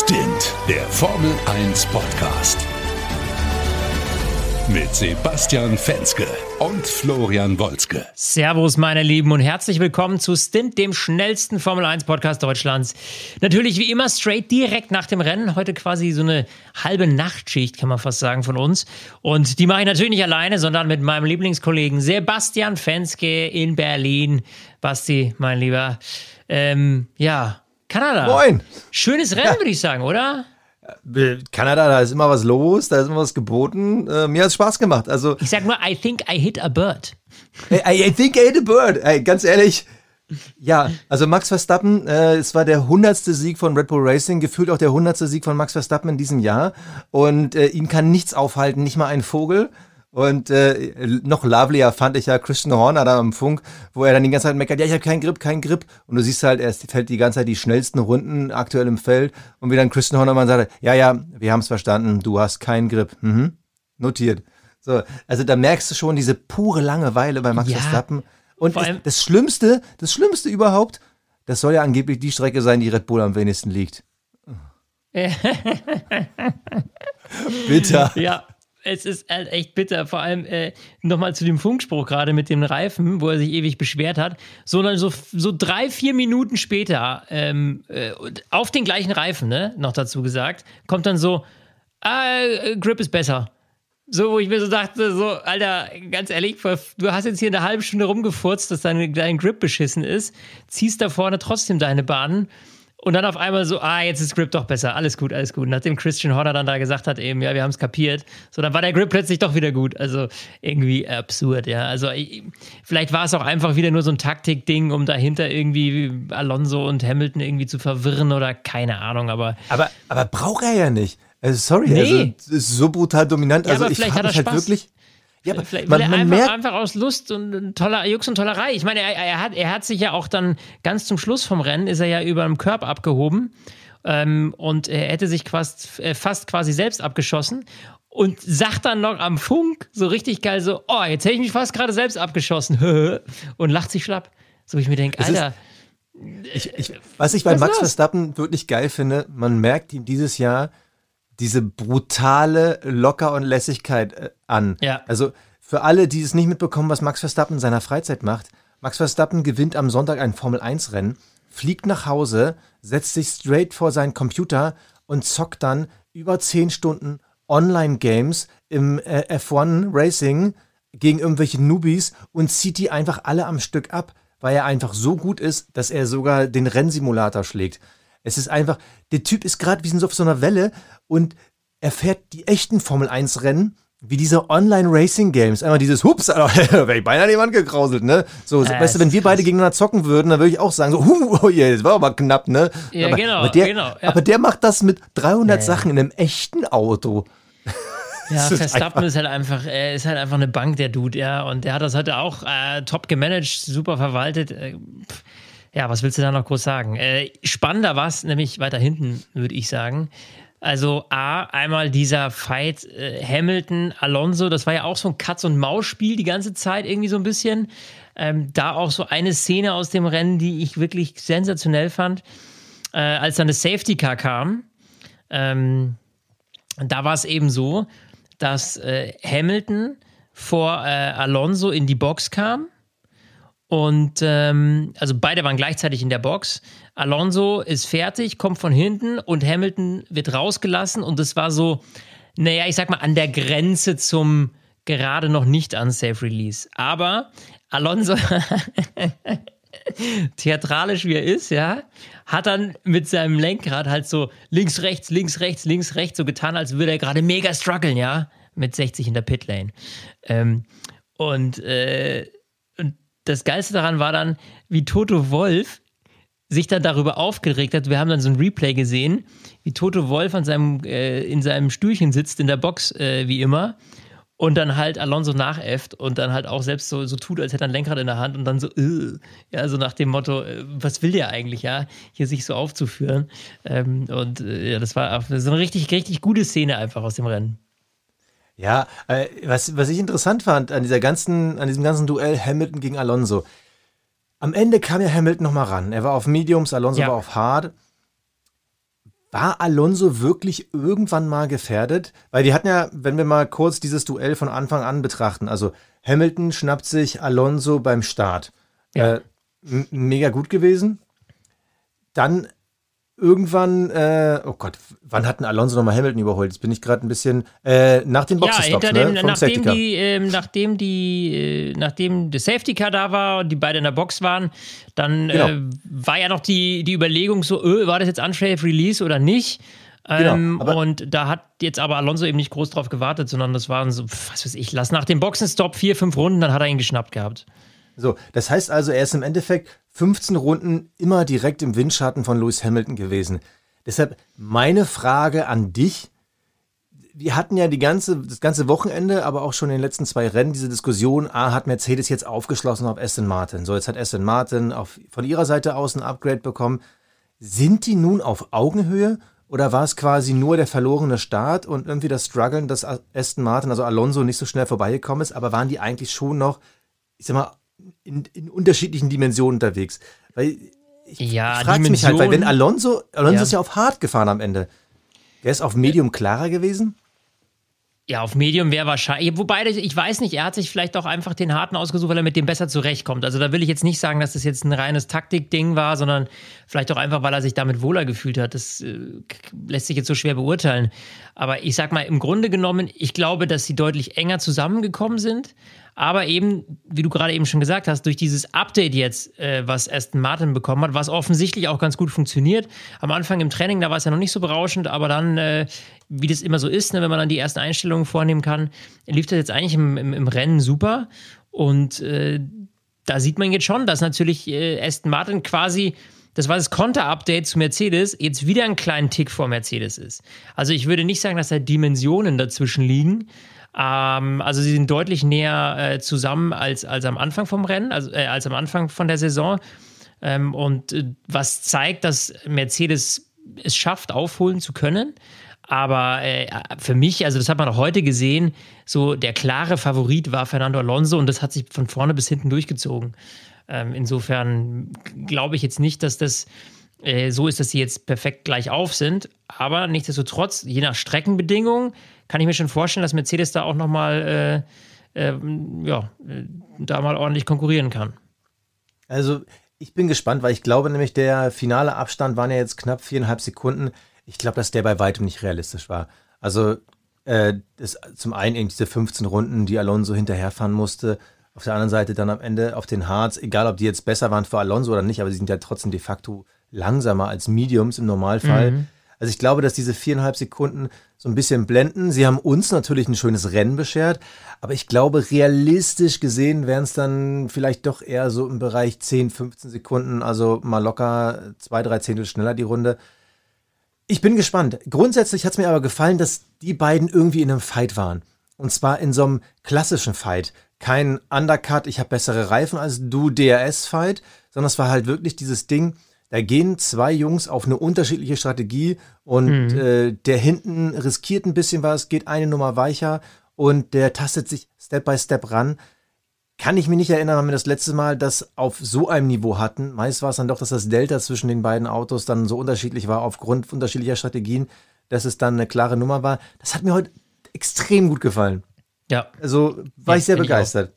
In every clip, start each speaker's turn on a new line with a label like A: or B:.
A: Stint, der Formel 1 Podcast. Mit Sebastian Fenske und Florian Wolzke.
B: Servus, meine Lieben, und herzlich willkommen zu Stint, dem schnellsten Formel 1 Podcast Deutschlands. Natürlich wie immer straight direkt nach dem Rennen. Heute quasi so eine halbe Nachtschicht, kann man fast sagen, von uns. Und die mache ich natürlich nicht alleine, sondern mit meinem Lieblingskollegen Sebastian Fenske in Berlin. Basti, mein Lieber. Ähm, ja, Kanada.
C: Moin.
B: Schönes Rennen, würde ich sagen, oder?
C: Kanada, da ist immer was los, da ist immer was geboten. Äh, mir hat es Spaß gemacht. Also,
B: Ich sag nur, I think I hit a bird.
C: I, I think I hit a bird. Ey, ganz ehrlich. Ja, also Max Verstappen, äh, es war der hundertste Sieg von Red Bull Racing, gefühlt auch der hundertste Sieg von Max Verstappen in diesem Jahr. Und äh, ihn kann nichts aufhalten, nicht mal ein Vogel. Und äh, noch lovelier fand ich ja Christian Horner da am Funk, wo er dann die ganze Zeit meckert, ja, ich habe keinen Grip, keinen Grip. Und du siehst halt, er fällt die ganze Zeit die schnellsten Runden aktuell im Feld. Und wie dann Christian Horner mal sagt, ja, ja, wir haben es verstanden, du hast keinen Grip. Mhm. Notiert. So, also da merkst du schon diese pure Langeweile bei Max
B: Ja,
C: Verstappen. Und
B: allem-
C: das Schlimmste, das Schlimmste überhaupt, das soll ja angeblich die Strecke sein, die Red Bull am wenigsten liegt. Bitter.
B: Ja, es ist halt echt bitter. Vor allem äh, nochmal zu dem Funkspruch gerade mit dem Reifen, wo er sich ewig beschwert hat. Sondern so, so drei, vier Minuten später, ähm, äh, auf den gleichen Reifen, ne, noch dazu gesagt, kommt dann so, ah, äh, Grip ist besser. So, wo ich mir so dachte, so, Alter, ganz ehrlich, du hast jetzt hier eine halbe Stunde rumgefurzt, dass dein, dein Grip beschissen ist, ziehst da vorne trotzdem deine Bahnen und dann auf einmal so, ah, jetzt ist Grip doch besser, alles gut, alles gut. Nachdem Christian Horner dann da gesagt hat, eben, ja, wir haben es kapiert, so, dann war der Grip plötzlich doch wieder gut. Also irgendwie absurd, ja. Also ich, vielleicht war es auch einfach wieder nur so ein Taktikding, um dahinter irgendwie Alonso und Hamilton irgendwie zu verwirren oder keine Ahnung, aber
C: Aber, aber braucht er ja nicht. Also sorry,
B: Nee.
C: also ist so brutal dominant.
B: Ja,
C: also
B: aber
C: ich frage mich halt
B: Spaß.
C: wirklich. Ja, aber
B: Vielleicht
C: man,
B: will er
C: man
B: einfach,
C: merkt,
B: einfach aus Lust und toller Jux und Tollerei. Ich meine, er, er, hat, er hat sich ja auch dann ganz zum Schluss vom Rennen, ist er ja über dem Körb abgehoben ähm, und er hätte sich fast, äh, fast quasi selbst abgeschossen und sagt dann noch am Funk so richtig geil so, oh, jetzt hätte ich mich fast gerade selbst abgeschossen und lacht sich schlapp. So wie ich mir denke,
C: Es ist-
B: Alter,
C: ich, ich, was ich bei
B: Was
C: Max? Verstappen wirklich geil finde, man merkt ihm dieses Jahr diese brutale Locker und Lässigkeit äh, an.
B: Ja.
C: Also für alle, die es nicht mitbekommen, was Max Verstappen in seiner Freizeit macht, Max Verstappen gewinnt am Sonntag ein Formel-1-Rennen, fliegt nach Hause, setzt sich straight vor seinen Computer und zockt dann über 10 Stunden Online-Games im äh, F1 Racing gegen irgendwelche Newbies und zieht die einfach alle am Stück ab, weil er einfach so gut ist, dass er sogar den Rennsimulator schlägt. Es ist einfach, der Typ ist gerade wie so auf so einer Welle und er fährt die echten Formel 1 Rennen wie diese Online-Racing-Games. Einmal dieses Hups, Alter, wäre ich beinahe Wand gekrauselt, ne? So,
B: Äh,
C: weißt du, wenn wir beide gegeneinander zocken würden, dann würde ich auch sagen, so, huh, oh je, das war aber knapp, ne?
B: Ja,
C: aber,
B: genau,
C: aber der,
B: genau, ja.
C: Aber der macht das mit 300 Sachen in einem echten Auto.
B: Ja,
C: Das ist
B: Verstappen ist halt einfach, er ist halt einfach eine Bank, der Dude, ja. Und der hat das heute auch äh, top gemanagt, super verwaltet. Äh, pff. Ja, was willst du da noch groß sagen? Äh, spannender war es nämlich weiter hinten, würde ich sagen. Also A, einmal dieser Fight äh, Hamilton, Alonso, das war ja auch so ein Katz- und Maus-Spiel die ganze Zeit irgendwie so ein bisschen. Ähm, da auch so eine Szene aus dem Rennen, die ich wirklich sensationell fand, äh, als dann das Safety Car kam. Ähm, da war es eben so, dass äh, Hamilton vor äh, Alonso in die Box kam. Und ähm, also beide waren gleichzeitig in der Box. Alonso ist fertig, kommt von hinten und Hamilton wird rausgelassen. Und das war so, naja, ich sag mal, an der Grenze zum gerade noch nicht unsafe Release. Aber Alonso, theatralisch wie er ist, ja, hat dann mit seinem Lenkrad halt so links, rechts, links, rechts, links, rechts so getan, als würde er gerade mega strugglen, ja, mit 60 in der Pitlane. Ähm, und, äh, und das Geilste daran war dann, wie Toto Wolf sich dann darüber aufgeregt hat. Wir haben dann so ein Replay gesehen, wie Toto Wolf an seinem, äh, in seinem Stühlchen sitzt, in der Box, äh, wie immer. Und dann halt Alonso nachäfft und dann halt auch selbst so, so tut, als hätte er ein Lenkrad in der Hand und dann so, äh, ja, so nach dem Motto, äh, was will der eigentlich, ja, hier sich so aufzuführen. Ähm, und äh, ja, das war so eine richtig, richtig gute Szene einfach aus dem Rennen.
C: Ja, äh, was, was ich interessant fand an dieser ganzen, an diesem ganzen Duell Hamilton gegen Alonso. Am Ende kam ja Hamilton nochmal ran. Er war auf Mediums, Alonso
B: Ja.
C: war auf Hard. war Alonso wirklich irgendwann mal gefährdet? Weil wir hatten ja, wenn wir mal kurz dieses Duell von Anfang an betrachten, also Hamilton schnappt sich Alonso beim Start. Ja. Äh, mega gut gewesen. Dann irgendwann, äh, oh Gott, wann hat denn Alonso nochmal Hamilton überholt? Jetzt bin ich gerade ein bisschen, äh, nach den Boxenstops, ja,
B: dem, ne? nachdem, die, äh, nachdem die, nachdem das Safety Car da war und die beide in der Box waren, dann genau. äh, war ja noch die, die Überlegung so, öh, war das jetzt Unsafe Release oder nicht? Genau, ähm, und da hat jetzt aber Alonso eben nicht groß drauf gewartet, sondern das waren so, was weiß ich, lass nach dem Boxenstopp vier, fünf Runden, dann hat er ihn geschnappt gehabt.
C: So, das heißt also, er ist im Endeffekt 15 Runden immer direkt im Windschatten von Lewis Hamilton gewesen. Deshalb meine Frage an dich. Wir hatten ja die ganze, das ganze Wochenende, aber auch schon in den letzten zwei Rennen diese Diskussion, ah, hat Mercedes jetzt aufgeschlossen auf Aston Martin. So, jetzt hat Aston Martin auf, von ihrer Seite aus ein Upgrade bekommen. Sind die nun auf Augenhöhe oder war es quasi nur der verlorene Start und irgendwie das Struggeln, dass Aston Martin, also Alonso, nicht so schnell vorbeigekommen ist, aber waren die eigentlich schon noch, ich sag mal, in, in unterschiedlichen Dimensionen unterwegs. Weil ich, ja, ich frage mich halt, weil wenn Alonso, Alonso ja. ist ja auf hart gefahren am Ende. Wäre es auf Medium klarer gewesen?
B: Ja, auf Medium wäre wahrscheinlich. Wobei, ich weiß nicht, er hat sich vielleicht auch einfach den harten ausgesucht, weil er mit dem besser zurechtkommt. Also da will ich jetzt nicht sagen, dass das jetzt ein reines Taktikding war, sondern vielleicht auch einfach, weil er sich damit wohler gefühlt hat. Das äh, lässt sich jetzt so schwer beurteilen. Aber ich sag mal, im Grunde genommen, ich glaube, dass sie deutlich enger zusammengekommen sind. Aber eben, wie du gerade eben schon gesagt hast, durch dieses Update jetzt, äh, was Aston Martin bekommen hat, was offensichtlich auch ganz gut funktioniert. Am Anfang im Training, da war es ja noch nicht so berauschend, aber dann, äh, wie das immer so ist, ne, wenn man dann die ersten Einstellungen vornehmen kann, lief das jetzt eigentlich im, im, im Rennen super. Und äh, da sieht man jetzt schon, dass natürlich äh, Aston Martin quasi das war das Konter-Update zu Mercedes, jetzt wieder einen kleinen Tick vor Mercedes ist. Also ich würde nicht sagen, dass da Dimensionen dazwischen liegen, ähm, also sie sind deutlich näher äh, zusammen als, als am Anfang vom Rennen, also, äh, als am Anfang von der Saison. Ähm, und äh, was zeigt, dass Mercedes es schafft, aufholen zu können. Aber äh, für mich, also das hat man auch heute gesehen, so der klare Favorit war Fernando Alonso und das hat sich von vorne bis hinten durchgezogen. Ähm, insofern glaube ich jetzt nicht, dass das äh, so ist, dass sie jetzt perfekt gleich auf sind. Aber nichtsdestotrotz, je nach Streckenbedingungen, kann ich mir schon vorstellen, dass Mercedes da auch nochmal äh, äh, ja, äh, da mal ordentlich konkurrieren kann.
C: Also ich bin gespannt, weil ich glaube nämlich, der finale Abstand waren ja jetzt knapp viereinhalb Sekunden. Ich glaube, dass der bei weitem nicht realistisch war. Also äh, das, zum einen eben diese 15 Runden, die Alonso hinterherfahren musste. Auf der anderen Seite dann am Ende auf den Harz, egal ob die jetzt besser waren für Alonso oder nicht, aber sie sind ja trotzdem de facto langsamer als Mediums im Normalfall. Mhm. Also ich glaube, dass diese viereinhalb Sekunden so ein bisschen blenden. Sie haben uns natürlich ein schönes Rennen beschert, aber ich glaube, realistisch gesehen wären es dann vielleicht doch eher so im Bereich 10, 15 Sekunden, also mal locker zwei, drei Zehntel schneller die Runde. Ich bin gespannt. Grundsätzlich hat es mir aber gefallen, dass die beiden irgendwie in einem Fight waren. Und zwar in so einem klassischen Fight. Kein Undercut, ich habe bessere Reifen als du, DRS-Fight, sondern es war halt wirklich dieses Ding, da gehen zwei Jungs auf eine unterschiedliche Strategie und mhm. äh, der hinten riskiert ein bisschen was, geht eine Nummer weicher und der tastet sich Step by Step ran. Kann ich mich nicht erinnern, wann wir das letzte Mal das auf so einem Niveau hatten. Meist war es dann doch, dass das Delta zwischen den beiden Autos dann so unterschiedlich war aufgrund unterschiedlicher Strategien, dass es dann eine klare Nummer war. Das hat mir heute extrem gut gefallen. Ja. Also war ja, ich sehr begeistert.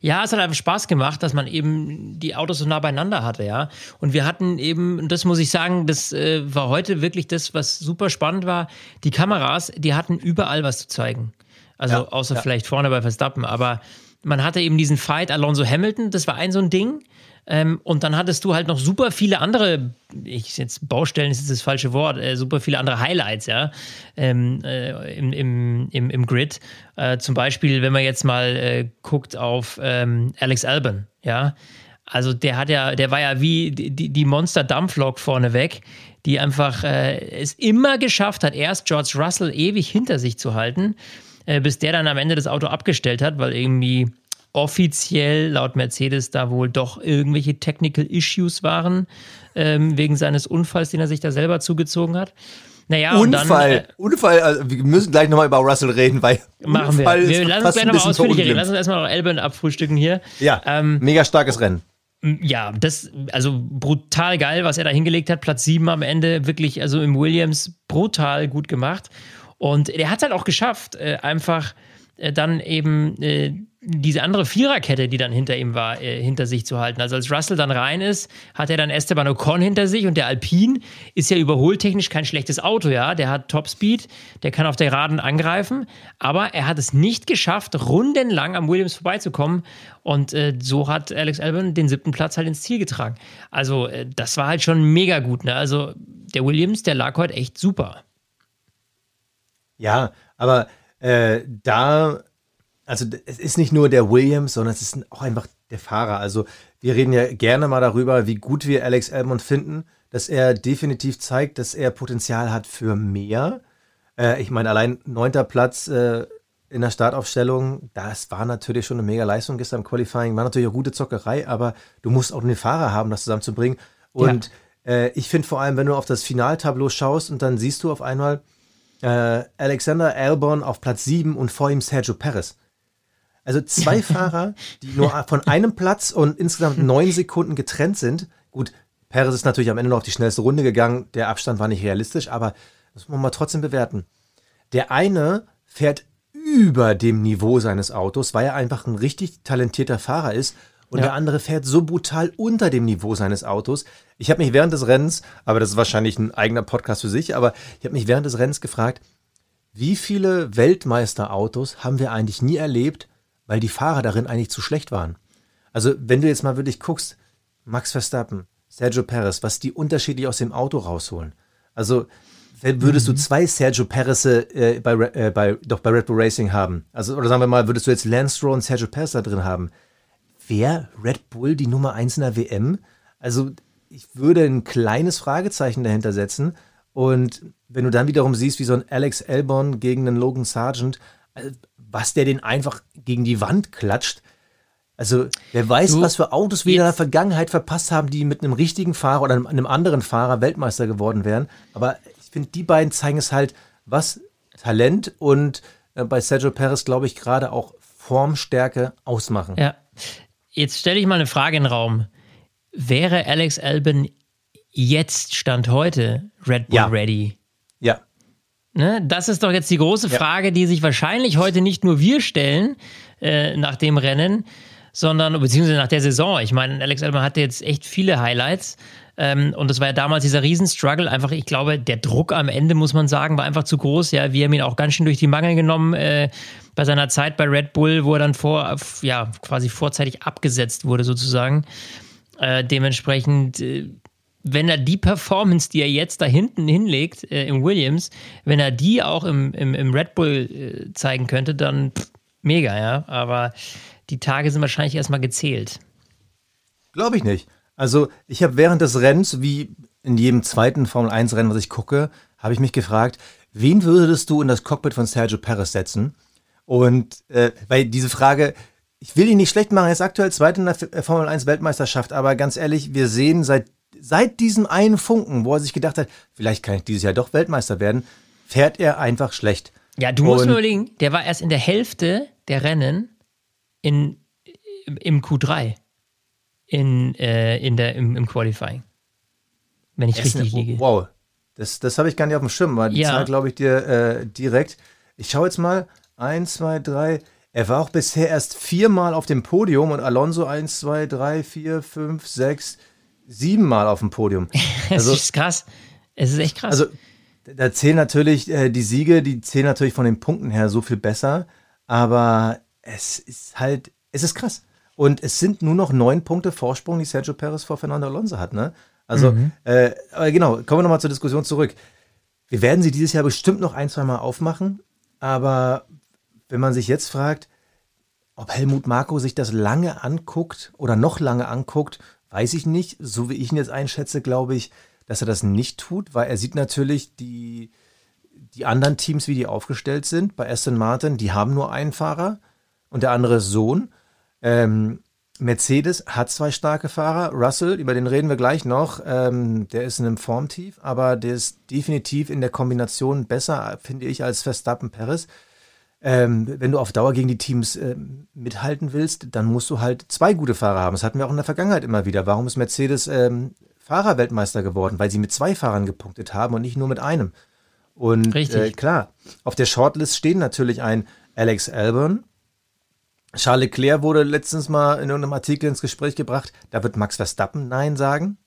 B: Ja, es hat einfach Spaß gemacht, dass man eben die Autos so nah beieinander hatte, ja. Und wir hatten eben, das muss ich sagen, das äh, war heute wirklich das, was super spannend war. Die Kameras, die hatten überall was zu zeigen. Also ja, außer ja. vielleicht vorne bei Verstappen, aber man hatte eben diesen Fight Alonso Hamilton, das war ein so ein Ding. Ähm, und dann hattest du halt noch super viele andere, ich jetzt Baustellen ist jetzt das falsche Wort, äh, super viele andere Highlights, ja, ähm, äh, im, im, im, im Grid. Äh, zum Beispiel, wenn man jetzt mal äh, guckt auf ähm, Alex Albon, ja. Also der hat ja, der war ja wie die, die Monster-Dampflok vorneweg, die einfach äh, es immer geschafft hat, erst George Russell ewig hinter sich zu halten, äh, bis der dann am Ende das Auto abgestellt hat, weil irgendwie offiziell laut Mercedes da wohl doch irgendwelche Technical Issues waren, ähm, wegen seines Unfalls, den er sich da selber zugezogen hat.
C: Naja, Unfall, dann, äh, Unfall, also wir müssen gleich nochmal über Russell reden, weil
B: machen Unfall wir. Wir lassen uns gleich nochmal ausführlich reden. Lass uns erstmal noch Elben abfrühstücken hier.
C: Ja, ähm, mega starkes Rennen.
B: Ja, das, also brutal geil, was er da hingelegt hat. Platz 7 am Ende, wirklich, also im Williams brutal gut gemacht. Und er hat es halt auch geschafft, äh, einfach äh, dann eben äh, diese andere Viererkette, die dann hinter ihm war, äh, hinter sich zu halten. Also als Russell dann rein ist, hat er dann Esteban Ocon hinter sich und der Alpine ist ja überholtechnisch kein schlechtes Auto, ja. Der hat Topspeed, der kann auf der Geraden angreifen, aber er hat es nicht geschafft, rundenlang am Williams vorbeizukommen und äh, so hat Alex Albon den siebten Platz halt ins Ziel getragen. Also äh, das war halt schon mega gut, ne? Also der Williams, der lag heute echt super.
C: Ja, aber äh, da also es ist nicht nur der Williams, sondern es ist auch einfach der Fahrer. Also wir reden ja gerne mal darüber, wie gut wir Alex Elmond finden, dass er definitiv zeigt, dass er Potenzial hat für mehr. Äh, ich meine, allein neunter Platz äh, in der Startaufstellung, das war natürlich schon eine mega Leistung gestern im Qualifying, war natürlich auch gute Zockerei, aber du musst auch einen Fahrer haben, das zusammenzubringen. Und ja. äh, ich finde vor allem, wenn du auf das Finaltableau schaust und dann siehst du auf einmal äh, Alexander Albon auf Platz 7 und vor ihm Sergio Perez. Also zwei Fahrer, die nur von einem Platz und insgesamt neun Sekunden getrennt sind. Gut, Perez ist natürlich am Ende noch auf die schnellste Runde gegangen. Der Abstand war nicht realistisch, aber das muss man mal trotzdem bewerten. Der eine fährt über dem Niveau seines Autos, weil er einfach ein richtig talentierter Fahrer ist. Und ja. der andere fährt so brutal unter dem Niveau seines Autos. Ich habe mich während des Rennens, aber das ist wahrscheinlich ein eigener Podcast für sich, aber ich habe mich während des Rennens gefragt, wie viele Weltmeisterautos haben wir eigentlich nie erlebt, weil die Fahrer darin eigentlich zu schlecht waren. Also, wenn du jetzt mal wirklich guckst, Max Verstappen, Sergio Perez, was die unterschiedlich aus dem Auto rausholen. Also, würdest mhm. du zwei Sergio Perez äh, bei, äh, bei, doch bei Red Bull Racing haben, also, oder sagen wir mal, würdest du jetzt Lance Stroll und Sergio Perez da drin haben, wäre Red Bull die Nummer 1 in der WM? Also, ich würde ein kleines Fragezeichen dahinter setzen. Und wenn du dann wiederum siehst, wie so ein Alex Elbon gegen einen Logan Sargent, äh, was der den einfach gegen die Wand klatscht. Also, wer weiß, du, was für Autos wir in der Vergangenheit verpasst haben, die mit einem richtigen Fahrer oder einem anderen Fahrer Weltmeister geworden wären. Aber ich finde, die beiden zeigen es halt, was Talent und äh, bei Sergio Perez, glaube ich, gerade auch Formstärke ausmachen.
B: Ja. Jetzt stelle ich mal eine Frage in den Raum. Wäre Alex Albon jetzt, Stand heute, Red Bull
C: ja.
B: ready?
C: Ja.
B: Ne? Das ist doch jetzt die große Frage, ja. die sich wahrscheinlich heute nicht nur wir stellen äh, nach dem Rennen, sondern beziehungsweise nach der Saison. Ich meine, Alex Albon hatte jetzt echt viele Highlights. Ähm, und das war ja damals dieser Riesenstruggle. Einfach, ich glaube, der Druck am Ende, muss man sagen, war einfach zu groß. Ja, wir haben ihn auch ganz schön durch die Mangel genommen äh, bei seiner Zeit bei Red Bull, wo er dann vor, ja, quasi vorzeitig abgesetzt wurde, sozusagen. Äh, dementsprechend äh, wenn er die Performance, die er jetzt da hinten hinlegt äh, im Williams, wenn er die auch im, im, im Red Bull äh, zeigen könnte, dann pff, mega, ja. Aber die Tage sind wahrscheinlich erstmal gezählt.
C: Glaube ich nicht. Also ich habe während des Rennens, wie in jedem zweiten Formel-1-Rennen, was ich gucke, habe ich mich gefragt, wen würdest du in das Cockpit von Sergio Perez setzen? Und äh, weil diese Frage, ich will ihn nicht schlecht machen, er ist aktuell Zweiter in der Formel 1 Weltmeisterschaft, aber ganz ehrlich, wir sehen seit seit diesem einen Funken, wo er sich gedacht hat, vielleicht kann ich dieses Jahr doch Weltmeister werden, fährt er einfach schlecht.
B: Ja, du musst mir überlegen, der war erst in der Hälfte der Rennen in, im Q3 in, äh, in der, im, im Qualifying. Wenn ich Essen, richtig liege.
C: Wow, das, das habe ich gar nicht auf dem Schirm, weil die ja. Zahl glaube ich dir äh, direkt. Ich schaue jetzt mal. Eins, zwei, drei. Er war auch bisher erst viermal auf dem Podium und Alonso eins, zwei, drei, vier, fünf, sechs, siebenmal auf dem Podium.
B: Also, es ist krass. Es ist echt krass.
C: Also, da zählen natürlich äh, die Siege, die zählen natürlich von den Punkten her so viel besser. Aber es ist halt, es ist krass. Und es sind nur noch neun Punkte Vorsprung, die Sergio Perez vor Fernando Alonso hat, ne? Also, mhm. äh, aber genau, kommen wir nochmal zur Diskussion zurück. Wir werden sie dieses Jahr bestimmt noch ein, zwei Mal aufmachen. Aber wenn man sich jetzt fragt, ob Helmut Marko sich das lange anguckt oder noch lange anguckt Weiß ich nicht. So wie ich ihn jetzt einschätze, glaube ich, dass er das nicht tut, weil er sieht natürlich die, die anderen Teams, wie die aufgestellt sind. Bei Aston Martin, die haben nur einen Fahrer und der andere ist Sohn. Ähm, Mercedes hat zwei starke Fahrer. Russell, über den reden wir gleich noch, ähm, der ist in einem Formtief, aber der ist definitiv in der Kombination besser, finde ich, als Verstappen Perez. Ähm, wenn du auf Dauer gegen die Teams äh, mithalten willst, dann musst du halt zwei gute Fahrer haben. Das hatten wir auch in der Vergangenheit immer wieder. Warum ist Mercedes ähm, Fahrerweltmeister geworden? Weil sie mit zwei Fahrern gepunktet haben und nicht nur mit einem. Und äh, klar, auf der Shortlist stehen natürlich ein Alex Albon. Charles Leclerc wurde letztens mal in einem Artikel ins Gespräch gebracht. Da wird Max Verstappen Nein sagen.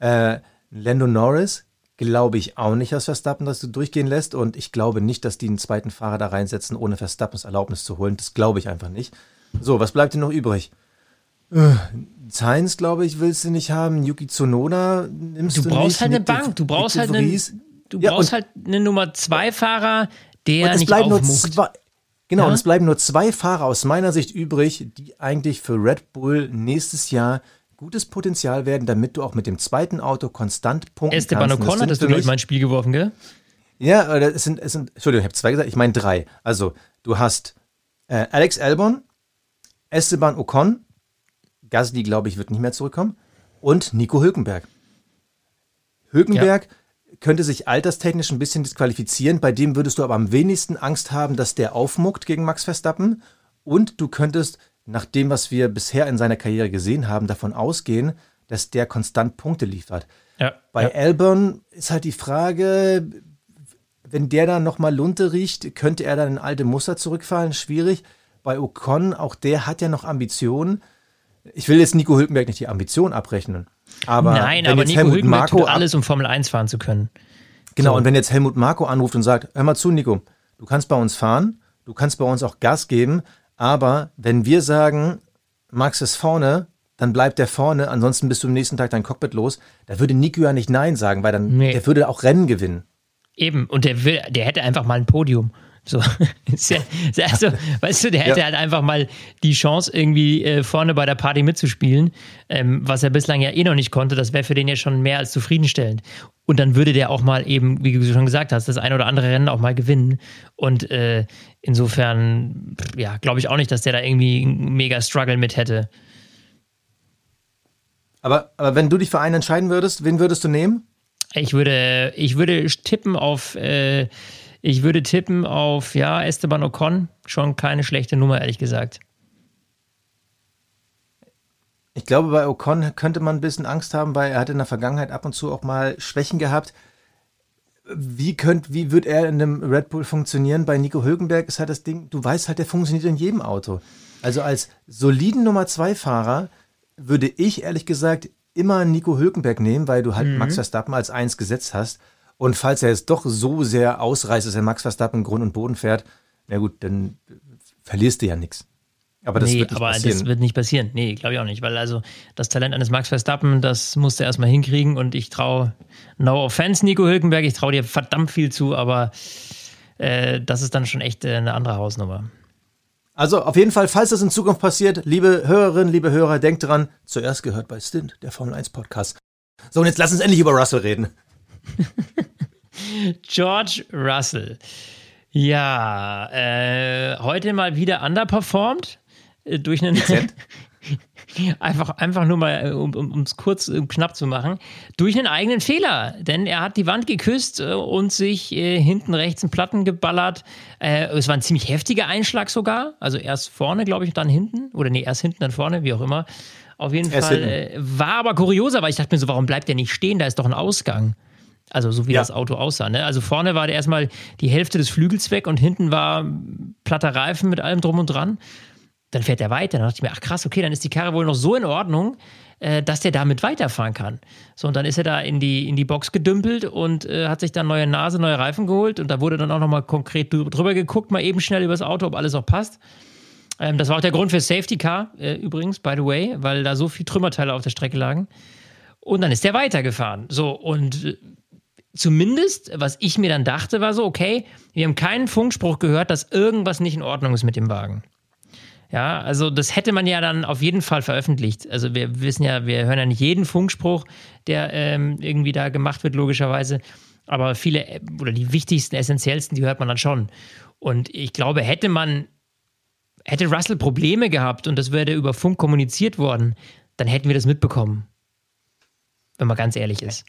C: Äh, Lando Norris glaube ich auch nicht, dass Verstappen das durchgehen lässt. Und ich glaube nicht, dass die einen zweiten Fahrer da reinsetzen, ohne Verstappens Erlaubnis zu holen. Das glaube ich einfach nicht. So, was bleibt denn noch übrig? Äh, Sainz, glaube ich, willst du nicht haben. Yuki Tsunoda nimmst du,
B: du brauchst
C: nicht.
B: halt eine Bank. Du brauchst halt einen, du ja, brauchst halt einen Nummer zwei Fahrer, der nicht aufmuckt.
C: Zwei, genau, ja? und es bleiben nur zwei Fahrer aus meiner Sicht übrig, die eigentlich für Red Bull nächstes Jahr gutes Potenzial werden, damit du auch mit dem zweiten Auto konstant punkten
B: Esteban
C: kannst.
B: Esteban Ocon hattest du, glaube ich, mein Spiel geworfen, gell?
C: Ja, es sind, es sind, Entschuldigung, ich habe zwei gesagt, ich meine drei. Also, du hast äh, Alex Albon, Esteban Ocon, Gasly, glaube ich, wird nicht mehr zurückkommen, und Nico Hülkenberg. Hülkenberg ja. könnte sich alterstechnisch ein bisschen disqualifizieren, bei dem würdest du aber am wenigsten Angst haben, dass der aufmuckt gegen Max Verstappen und du könntest nach dem, was wir bisher in seiner Karriere gesehen haben, davon ausgehen, dass der konstant Punkte liefert. Ja, Bei ja. Albon ist halt die Frage, wenn der dann nochmal Lunte riecht, könnte er dann in alte Muster zurückfallen? Schwierig. Bei Ocon, auch der hat ja noch Ambitionen. Ich will jetzt Nico Hülkenberg nicht die Ambition abrechnen. Aber
B: Nein, aber Nico Helmut Hülkenberg Marco tut alles, um Formel 1 fahren zu können.
C: Genau, so. und wenn jetzt Helmut Marco anruft und sagt, hör mal zu, Nico, du kannst bei uns fahren, du kannst bei uns auch Gas geben, aber wenn wir sagen, Max ist vorne, dann bleibt der vorne, ansonsten bist du am nächsten Tag dein Cockpit los. Da würde Nico ja nicht Nein sagen, weil dann nee. der würde auch Rennen gewinnen.
B: Eben, und der will, der hätte einfach mal ein Podium. So, also, weißt du, der hätte ja. halt einfach mal die Chance, irgendwie äh, vorne bei der Party mitzuspielen, ähm, was er bislang ja eh noch nicht konnte. Das wäre für den ja schon mehr als zufriedenstellend. Und dann würde der auch mal eben, wie du schon gesagt hast, das ein oder andere Rennen auch mal gewinnen. Und äh, insofern, ja, glaube ich auch nicht, dass der da irgendwie einen mega Struggle mit hätte.
C: Aber, aber wenn du dich für einen entscheiden würdest, wen würdest du nehmen?
B: Ich würde, ich würde tippen auf. Äh, ich würde tippen auf, ja, Esteban Ocon. Schon keine schlechte Nummer, ehrlich gesagt.
C: Ich glaube, bei Ocon könnte man ein bisschen Angst haben, weil er hat in der Vergangenheit ab und zu auch mal Schwächen gehabt. Wie, könnt, wie wird er in einem Red Bull funktionieren? Bei Nico Hülkenberg ist halt das Ding, du weißt halt, der funktioniert in jedem Auto. Also als soliden Nummer 2 Fahrer würde ich ehrlich gesagt immer Nico Hülkenberg nehmen, weil du halt mhm. Max Verstappen als eins gesetzt hast. Und falls er jetzt doch so sehr ausreißt, dass er Max Verstappen Grund und Boden fährt, na gut, dann verlierst du ja nichts.
B: Aber das nee, wird nicht aber passieren. das wird nicht passieren. Nee, glaube ich auch nicht. Weil also das Talent eines Max Verstappen, das musst du erstmal hinkriegen. Und ich traue, no offense, Nico Hülkenberg, ich traue dir verdammt viel zu, aber äh, das ist dann schon echt äh, eine andere Hausnummer.
C: Also auf jeden Fall, falls das in Zukunft passiert, liebe Hörerinnen, liebe Hörer, denkt dran, zuerst gehört bei Stint, der Formel 1 Podcast. So, und jetzt lass uns endlich über Russell reden.
B: George Russell. Ja, äh, heute mal wieder underperformed äh, durch einen. einfach, einfach nur mal, um es kurz um knapp zu machen, durch einen eigenen Fehler. Denn er hat die Wand geküsst äh, und sich äh, hinten rechts einen Platten geballert. Äh, es war ein ziemlich heftiger Einschlag sogar. Also erst vorne, glaube ich, dann hinten. Oder nee, erst hinten, dann vorne, wie auch immer. Auf jeden erst Fall. Äh, war aber kurioser, weil ich dachte mir so, warum bleibt der nicht stehen? Da ist doch ein Ausgang. Also so wie ja. das Auto aussah. Ne? Also vorne war der erstmal die Hälfte des Flügels weg und hinten war platter Reifen mit allem drum und dran. Dann fährt er weiter. Dann dachte ich mir, ach krass, okay, dann ist die Karre wohl noch so in Ordnung, äh, dass der damit weiterfahren kann. So, und dann ist er da in die, in die Box gedümpelt und äh, hat sich dann neue Nase, neue Reifen geholt. Und da wurde dann auch nochmal konkret drüber geguckt, mal eben schnell übers Auto, ob alles auch passt. Ähm, das war auch der Grund für Safety Car, äh, übrigens, by the way, weil da so viele Trümmerteile auf der Strecke lagen. Und dann ist der weitergefahren. So, und äh, zumindest, was ich mir dann dachte, war so, okay, wir haben keinen Funkspruch gehört, dass irgendwas nicht in Ordnung ist mit dem Wagen. Ja, also das hätte man ja dann auf jeden Fall veröffentlicht. Also wir wissen ja, wir hören ja nicht jeden Funkspruch, der ähm, irgendwie da gemacht wird, logischerweise. Aber viele äh, oder die wichtigsten, essentiellsten, die hört man dann schon. Und ich glaube, hätte man, hätte Russell Probleme gehabt und das wäre über Funk kommuniziert worden, dann hätten wir das mitbekommen. Wenn man ganz ehrlich ist.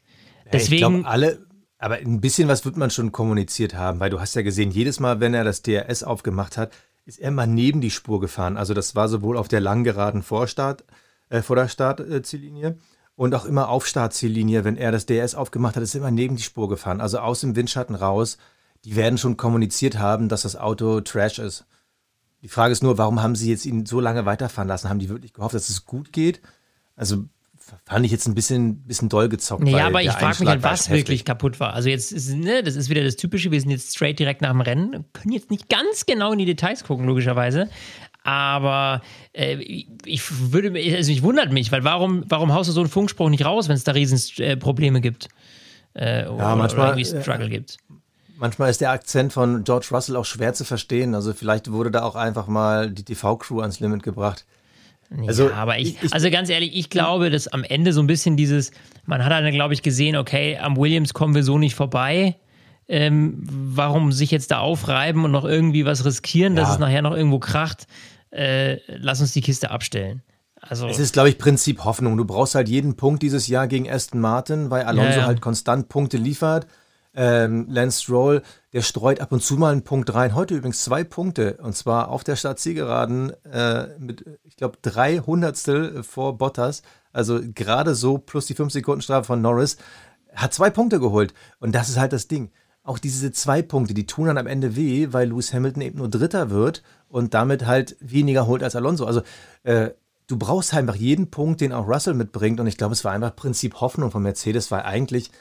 C: Deswegen, ich glaube, alle, Aber ein bisschen was wird man schon kommuniziert haben, weil du hast ja gesehen, jedes Mal, wenn er das DRS aufgemacht hat, ist er mal neben die Spur gefahren. Also das war sowohl auf der langgeraden Vorstart, äh, vor der Startziellinie und auch immer auf Startziellinie, wenn er das DRS aufgemacht hat, ist er immer neben die Spur gefahren. Also aus dem Windschatten raus. Die werden schon kommuniziert haben, dass das Auto Trash ist. Die Frage ist nur, warum haben sie jetzt ihn so lange weiterfahren lassen? Haben die wirklich gehofft, dass es gut geht? Also fand ich jetzt ein bisschen, bisschen doll gezockt.
B: Ja, aber ich frage mich halt, was wirklich kaputt war. Also jetzt ist, ne, das ist wieder das Typische, wir sind jetzt straight direkt nach dem Rennen, können jetzt nicht ganz genau in die Details gucken, logischerweise. Aber äh, ich würde, also ich wundert mich, weil warum, warum haust du so einen Funkspruch nicht raus, wenn es da riesen äh, Probleme gibt?
C: Äh, ja, manchmal, oder Struggle gibt. Manchmal ist der Akzent von George Russell auch schwer zu verstehen. Also vielleicht wurde da auch einfach mal die TV-Crew ans Limit gebracht.
B: Also, ja, aber ich, ich, also ganz ehrlich, ich glaube, dass am Ende so ein bisschen dieses, man hat dann, glaube ich, gesehen, okay, am Williams kommen wir so nicht vorbei. Ähm, warum sich jetzt da aufreiben und noch irgendwie was riskieren, ja. dass es nachher noch irgendwo kracht? Äh, lass uns die Kiste abstellen.
C: Also, es ist, glaube ich, Prinzip Hoffnung. Du brauchst halt jeden Punkt dieses Jahr gegen Aston Martin, weil Alonso ja, ja. halt konstant Punkte liefert. Ähm, Lance Stroll, der streut ab und zu mal einen Punkt rein. Heute übrigens zwei Punkte und zwar auf der Startzielgeraden äh, mit, ich glaube, drei Hundertstel vor Bottas. Also gerade so plus die 5 Sekunden Strafe von Norris. Hat zwei Punkte geholt und das ist halt das Ding. Auch diese zwei Punkte, die tun dann am Ende weh, weil Lewis Hamilton eben nur Dritter wird und damit halt weniger holt als Alonso. Also äh, du brauchst einfach jeden Punkt, den auch Russell mitbringt. Und ich glaube, es war einfach Prinzip Hoffnung von Mercedes, weil eigentlich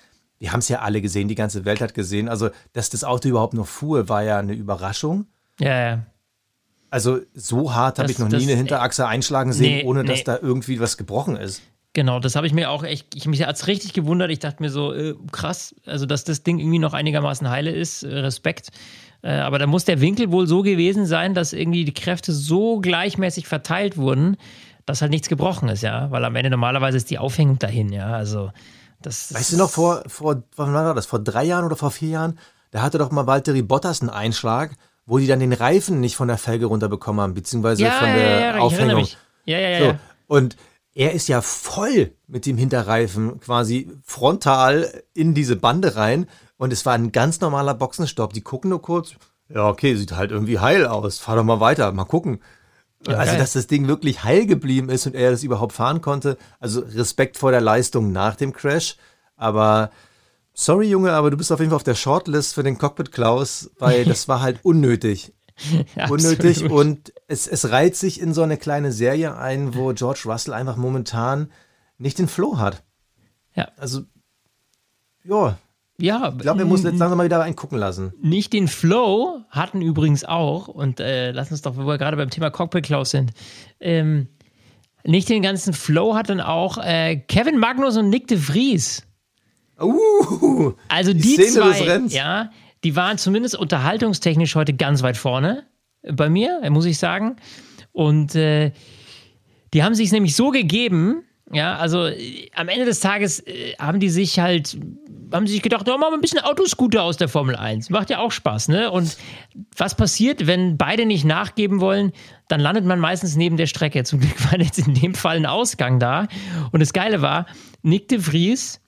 C: wir haben es ja alle gesehen, die ganze Welt hat gesehen. Also, dass das Auto überhaupt noch fuhr, war ja eine Überraschung.
B: Ja, ja.
C: Also, so hart habe ich noch das, nie eine Hinterachse einschlagen sehen, nee, ohne nee. dass da irgendwie was gebrochen ist.
B: Genau, das habe ich mir auch echt, ich mich als richtig gewundert. Ich dachte mir so, äh, krass, also dass das Ding irgendwie noch einigermaßen heile ist, äh, Respekt. Äh, aber da muss der Winkel wohl so gewesen sein, dass irgendwie die Kräfte so gleichmäßig verteilt wurden, dass halt nichts gebrochen ist, ja. Weil am Ende normalerweise ist die Aufhängung dahin, ja. Also
C: das weißt du noch, vor, vor, wann war das? Vor drei Jahren oder vor vier Jahren? Da hatte doch mal Valtteri Bottas einen Einschlag, wo die dann den Reifen nicht von der Felge runterbekommen haben, beziehungsweise ja, von der ja, ja, Aufhängung.
B: Ja, ja, ja, so.
C: Und er ist ja voll mit dem Hinterreifen quasi frontal in diese Bande rein. Und es war ein ganz normaler Boxenstopp. Die gucken nur kurz, ja, okay, sieht halt irgendwie heil aus. Fahr doch mal weiter, mal gucken. Ja, also, geil. dass das Ding wirklich heil geblieben ist und er das überhaupt fahren konnte. Also Respekt vor der Leistung nach dem Crash. Aber sorry, Junge, aber du bist auf jeden Fall auf der Shortlist für den Cockpit Klaus, weil das war halt unnötig. Ja, unnötig und es, es reiht sich in so eine kleine Serie ein, wo George Russell einfach momentan nicht den Flow hat.
B: Ja.
C: Also, ja,
B: ja,
C: ich glaube, er muss jetzt langsam mal wieder einen gucken lassen.
B: Nicht den Flow hatten übrigens auch, und äh, lass uns doch, wo wir gerade beim Thema Cockpit Klaus sind, ähm, nicht den ganzen Flow hatten auch äh, Kevin Magnus und Nick de Vries.
C: Uh,
B: also die, die zwei, ja, die waren zumindest unterhaltungstechnisch heute ganz weit vorne bei mir, muss ich sagen. Und äh, die haben sich nämlich so gegeben, ja, also äh, am Ende des Tages äh, haben die sich halt, haben sich gedacht, oh, machen wir ein bisschen Autoscooter aus der Formel 1. Macht ja auch Spaß, ne? Und was passiert, wenn beide nicht nachgeben wollen? Dann landet man meistens neben der Strecke. Zum Glück war jetzt in dem Fall ein Ausgang da. Und das Geile war, Nick de Vries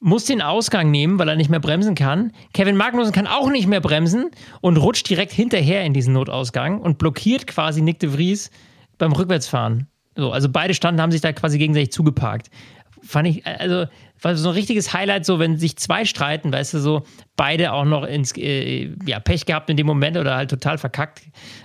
B: muss den Ausgang nehmen, weil er nicht mehr bremsen kann. Kevin Magnussen kann auch nicht mehr bremsen und rutscht direkt hinterher in diesen Notausgang und blockiert quasi Nick de Vries beim Rückwärtsfahren. So, also beide standen, haben sich da quasi gegenseitig zugeparkt. Fand ich, also war so ein richtiges Highlight, so wenn sich zwei streiten, weißt du, so beide auch noch ins äh, ja, Pech gehabt in dem Moment oder halt total verkackt.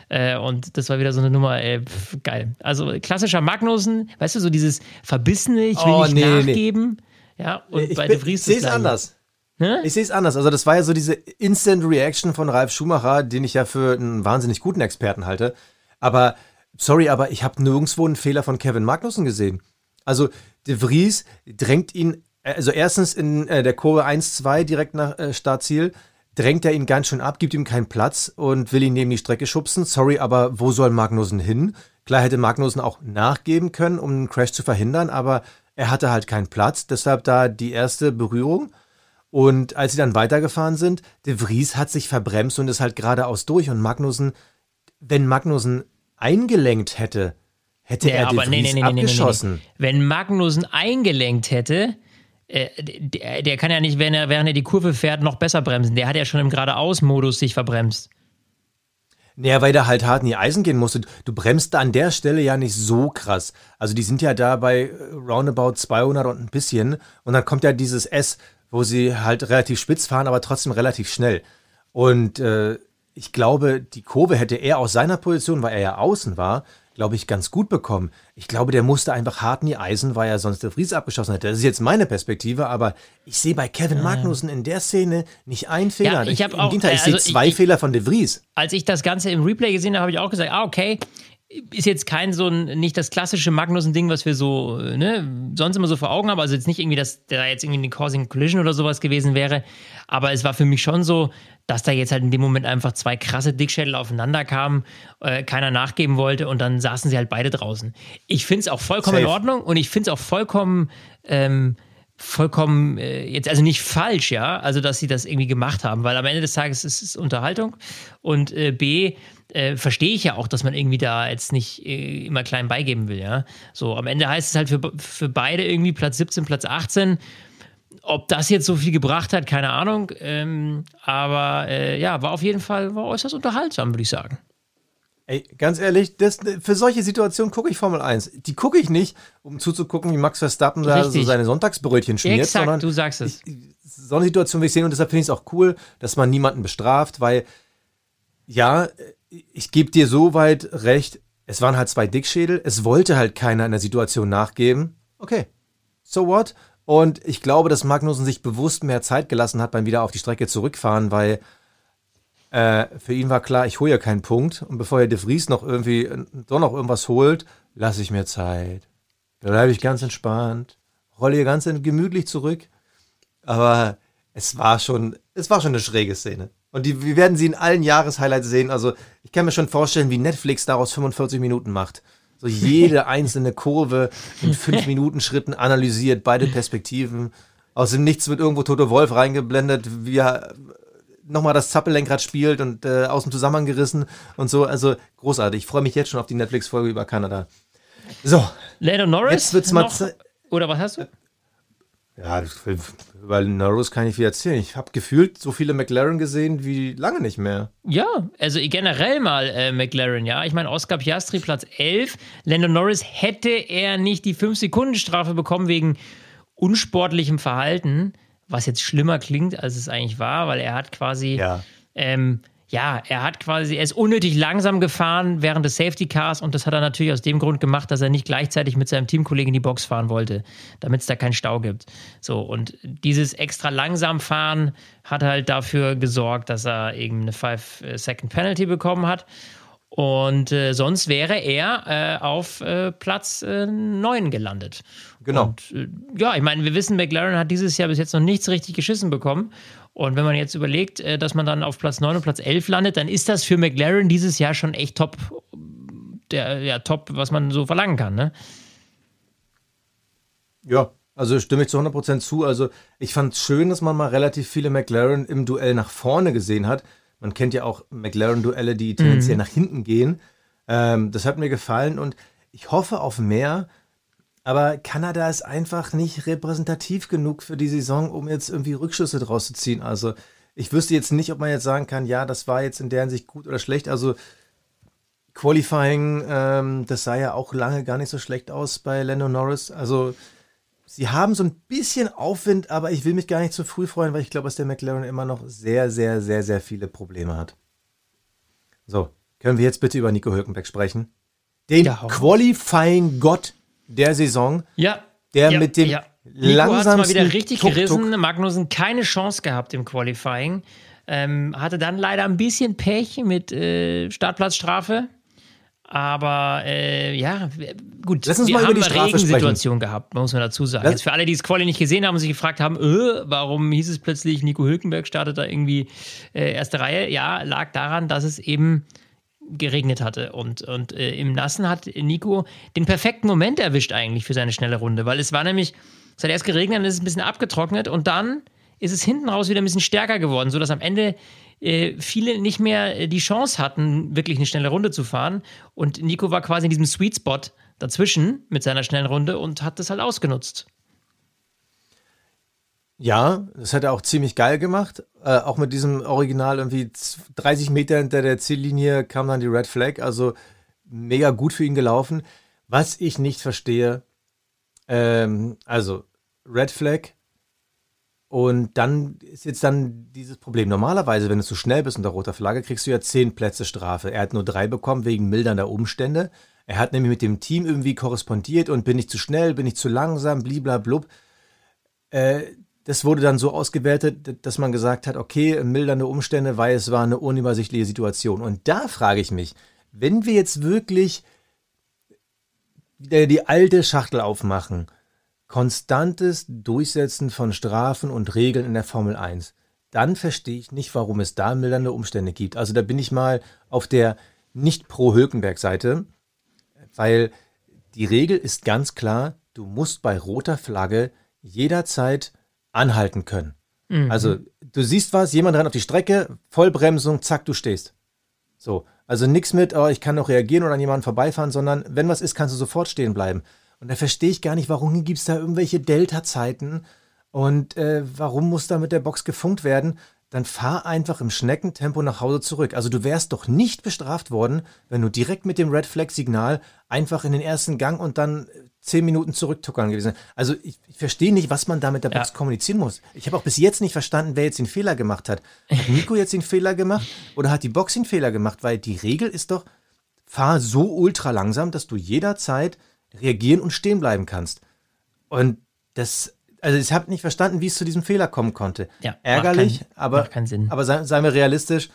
B: Äh, und das war wieder so eine Nummer, ey, pf, geil. Also klassischer Magnussen, weißt du, so dieses Verbissene, ich will oh, nicht nee, nachgeben. Nee. Ja, und
C: ich bei bin, De Vries Ich sehe es anders. Ne? Ich sehe es anders. Also, das war ja so diese Instant Reaction von Ralf Schumacher, den ich ja für einen wahnsinnig guten Experten halte. Aber sorry, aber ich habe nirgendwo einen Fehler von Kevin Magnussen gesehen. Also De Vries drängt ihn, also erstens in äh, der Kurve 1-2 direkt nach äh, Startziel, drängt er ihn ganz schön ab, gibt ihm keinen Platz und will ihn neben die Strecke schubsen. Sorry, aber wo soll Magnussen hin? Klar hätte Magnussen auch nachgeben können, um einen Crash zu verhindern, aber er hatte halt keinen Platz, deshalb da die erste Berührung. Und als sie dann weitergefahren sind, De Vries hat sich verbremst und ist halt geradeaus durch und Magnussen, wenn Magnussen eingelenkt hätte, hätte nee, er aber, De Vries nee, nee, abgeschossen.
B: Wenn Magnussen eingelenkt hätte, äh, der, der, kann ja nicht, wenn er, während er die Kurve fährt, noch besser bremsen. Der hat ja schon im Geradeaus-Modus sich verbremst.
C: Naja, weil der halt hart in die Eisen gehen musste. Du bremst da an der Stelle ja nicht so krass. Also die sind ja da bei äh, roundabout 200 und ein bisschen. Und dann kommt ja dieses S, wo sie halt relativ spitz fahren, aber trotzdem relativ schnell. Und äh, ich glaube, die Kurve hätte er aus seiner Position, weil er ja außen war, glaube ich, ganz gut bekommen. Ich glaube, der musste einfach hart in die Eisen, weil er sonst der Fries abgeschossen hätte. Das ist jetzt meine Perspektive, aber ich sehe bei Kevin Magnussen in der Szene nicht einen Fehler.
B: Ja, ich
C: Im
B: auch,
C: Gegenteil, ich
B: also
C: sehe zwei
B: ich,
C: Fehler von De Vries.
B: Als ich das Ganze im Replay gesehen habe, habe ich auch gesagt, ah, okay, ist jetzt kein so ein, nicht das klassische Magnussen-Ding, was wir so, ne, sonst immer so vor Augen haben. Also jetzt nicht irgendwie, dass da jetzt irgendwie eine Causing Collision oder sowas gewesen wäre. Aber es war für mich schon so, dass da jetzt halt in dem Moment einfach zwei krasse Dickschädel aufeinander kamen, äh, keiner nachgeben wollte und dann saßen sie halt beide draußen. Ich finde es auch vollkommen Safe. in Ordnung und ich finde es auch vollkommen, ähm, vollkommen äh, jetzt also nicht falsch, ja, also dass sie das irgendwie gemacht haben, weil am Ende des Tages ist es Unterhaltung und äh, B äh, verstehe ich ja auch, dass man irgendwie da jetzt nicht äh, immer klein beigeben will, ja. So, am Ende heißt es halt für, für beide irgendwie Platz 17, Platz 18. Ob das jetzt so viel gebracht hat, keine Ahnung. Ähm, aber äh, ja, war auf jeden Fall war äußerst unterhaltsam, würde ich sagen.
C: Ey, ganz ehrlich, das, für solche Situationen gucke ich Formel 1. Die gucke ich nicht, um zuzugucken, wie Max Verstappen da so seine Sonntagsbrötchen schmiert.
B: Exakt, sondern du sagst es.
C: Ich, so eine Situation will ich sehen und deshalb finde ich es auch cool, dass man niemanden bestraft, weil ja, ich gebe dir so weit recht, es waren halt zwei Dickschädel, es wollte halt keiner in der Situation nachgeben. Okay, so what? Und ich glaube, dass Magnussen sich bewusst mehr Zeit gelassen hat beim wieder auf die Strecke zurückfahren, weil äh, für ihn war klar, ich hole ja keinen Punkt. Und bevor er De Vries noch irgendwie doch noch irgendwas holt, lasse ich mir Zeit. Da bleibe ich ganz entspannt, rolle hier ganz gemütlich zurück. Aber es war schon, es war schon eine schräge Szene. Und die, wir werden sie in allen Jahreshighlights sehen. Also ich kann mir schon vorstellen, wie Netflix daraus 45 Minuten macht. So jede einzelne Kurve in 5 Minuten Schritten analysiert, beide Perspektiven. Aus dem Nichts wird irgendwo Toto Wolf reingeblendet, wie er nochmal das Zappellenkrad spielt und äh, aus dem Zusammenhang gerissen und so. Also großartig. Ich freue mich jetzt schon auf die Netflix-Folge über Kanada. So.
B: Lando Norris? Jetzt wird's mal noch, oder was hast du?
C: Ja, über Norris kann ich viel erzählen. Ich habe gefühlt so viele McLaren gesehen wie lange nicht mehr.
B: Ja, also generell mal äh, McLaren, ja. Ich meine, Oscar Piastri Platz 11. Lando Norris hätte er nicht die 5-Sekunden-Strafe bekommen wegen unsportlichem Verhalten, was jetzt schlimmer klingt, als es eigentlich war, weil er hat quasi ja. ähm, ja, er hat quasi, er ist unnötig langsam gefahren während des Safety Cars und das hat er natürlich aus dem Grund gemacht, dass er nicht gleichzeitig mit seinem Teamkollegen in die Box fahren wollte, damit es da keinen Stau gibt. So, und dieses extra langsam fahren hat halt dafür gesorgt, dass er eben eine 5-Second-Penalty bekommen hat. Und äh, sonst wäre er äh, auf äh, Platz äh, 9 gelandet.
C: Genau.
B: Und, äh, ja, ich meine, wir wissen, McLaren hat dieses Jahr bis jetzt noch nichts richtig geschissen bekommen. Und wenn man jetzt überlegt, äh, dass man dann auf Platz 9 und Platz 11 landet, dann ist das für McLaren dieses Jahr schon echt top, der, ja, top, was man so verlangen kann, ne?
C: Ja, also stimme ich zu 100% zu. Also ich fand es schön, dass man mal relativ viele McLaren im Duell nach vorne gesehen hat. Man kennt ja auch McLaren-Duelle, die tendenziell mhm. nach hinten gehen. Ähm, das hat mir gefallen und ich hoffe auf mehr. Aber Kanada ist einfach nicht repräsentativ genug für die Saison, um jetzt irgendwie Rückschlüsse draus zu ziehen. Also ich wüsste jetzt nicht, ob man jetzt sagen kann, ja, das war jetzt in der Hinsicht gut oder schlecht. Also Qualifying, ähm, das sah ja auch lange gar nicht so schlecht aus bei Lando Norris. Also sie haben so ein bisschen Aufwind, aber ich will mich gar nicht zu früh freuen, weil ich glaube, dass der McLaren immer noch sehr, sehr, sehr, sehr viele Probleme hat. So, können wir jetzt bitte über Nico Hülkenberg sprechen? Den ja, Qualifying-Gott der Saison.
B: Ja.
C: Der ja, mit dem ja. langsamsten
B: mal wieder richtig Tuk -Tuk. gerissen. Magnussen keine Chance gehabt im Qualifying. Ähm, hatte dann leider ein bisschen Pech mit äh, Startplatzstrafe. Aber äh, ja, gut.
C: Lass uns wir mal haben über die Strafe
B: Regensituation gehabt, muss man dazu sagen. Jetzt für alle, die das Quali nicht gesehen haben und sich gefragt haben, äh, warum hieß es plötzlich, Nico Hülkenberg startet da irgendwie äh, erste Reihe? Ja, lag daran, dass es eben geregnet hatte. Und, und äh, im Nassen hat Nico den perfekten Moment erwischt eigentlich für seine schnelle Runde, weil es war nämlich, es hat erst geregnet, dann ist es ein bisschen abgetrocknet und dann ist es hinten raus wieder ein bisschen stärker geworden, sodass am Ende äh, viele nicht mehr äh, die Chance hatten, wirklich eine schnelle Runde zu fahren. Und Nico war quasi in diesem Sweet Spot dazwischen mit seiner schnellen Runde und hat das halt ausgenutzt.
C: Ja, das hat er auch ziemlich geil gemacht. Äh, auch mit diesem Original irgendwie 30 Meter hinter der Ziellinie kam dann die Red Flag. Also mega gut für ihn gelaufen. Was ich nicht verstehe, ähm, also Red Flag und dann ist jetzt dann dieses Problem. Normalerweise, wenn du zu schnell bist unter roter Flagge, kriegst du ja zehn Plätze Strafe. Er hat nur drei bekommen wegen mildernder Umstände. Er hat nämlich mit dem Team irgendwie korrespondiert und bin ich zu schnell, bin ich zu langsam, bliblablub. Äh, das wurde dann so ausgewertet, dass man gesagt hat, okay, mildernde Umstände, weil es war eine unübersichtliche Situation. Und da frage ich mich, wenn wir jetzt wirklich wieder die alte Schachtel aufmachen, konstantes Durchsetzen von Strafen und Regeln in der Formel 1, dann verstehe ich nicht, warum es da mildernde Umstände gibt. Also da bin ich mal auf der nicht pro Hülkenberg-Seite, weil die Regel ist ganz klar, du musst bei roter Flagge jederzeit anhalten können. Mhm. Also du siehst was, jemand rennt auf die Strecke, Vollbremsung, zack, du stehst. So, also nichts mit, oh, ich kann noch reagieren oder an jemanden vorbeifahren, sondern wenn was ist, kannst du sofort stehen bleiben. Und da verstehe ich gar nicht, warum gibt es da irgendwelche Delta-Zeiten und äh, warum muss da mit der Box gefunkt werden? Dann fahr einfach im Schneckentempo nach Hause zurück. Also du wärst doch nicht bestraft worden, wenn du direkt mit dem Red Flag-Signal einfach in den ersten Gang und dann zehn Minuten zurücktuckern gewesen. Also ich, ich verstehe nicht, was man da mit der Box ja. kommunizieren muss. Ich habe auch bis jetzt nicht verstanden, wer jetzt den Fehler gemacht hat. Hat Nico jetzt den Fehler gemacht oder hat die Box den Fehler gemacht? Weil die Regel ist doch, fahr so ultra langsam, dass du jederzeit reagieren und stehen bleiben kannst. Und das, also ich habe nicht verstanden, wie es zu diesem Fehler kommen konnte.
B: Ja,
C: Ärgerlich,
B: macht
C: kein, aber,
B: macht keinen Sinn.
C: aber sei, sei mir realistisch,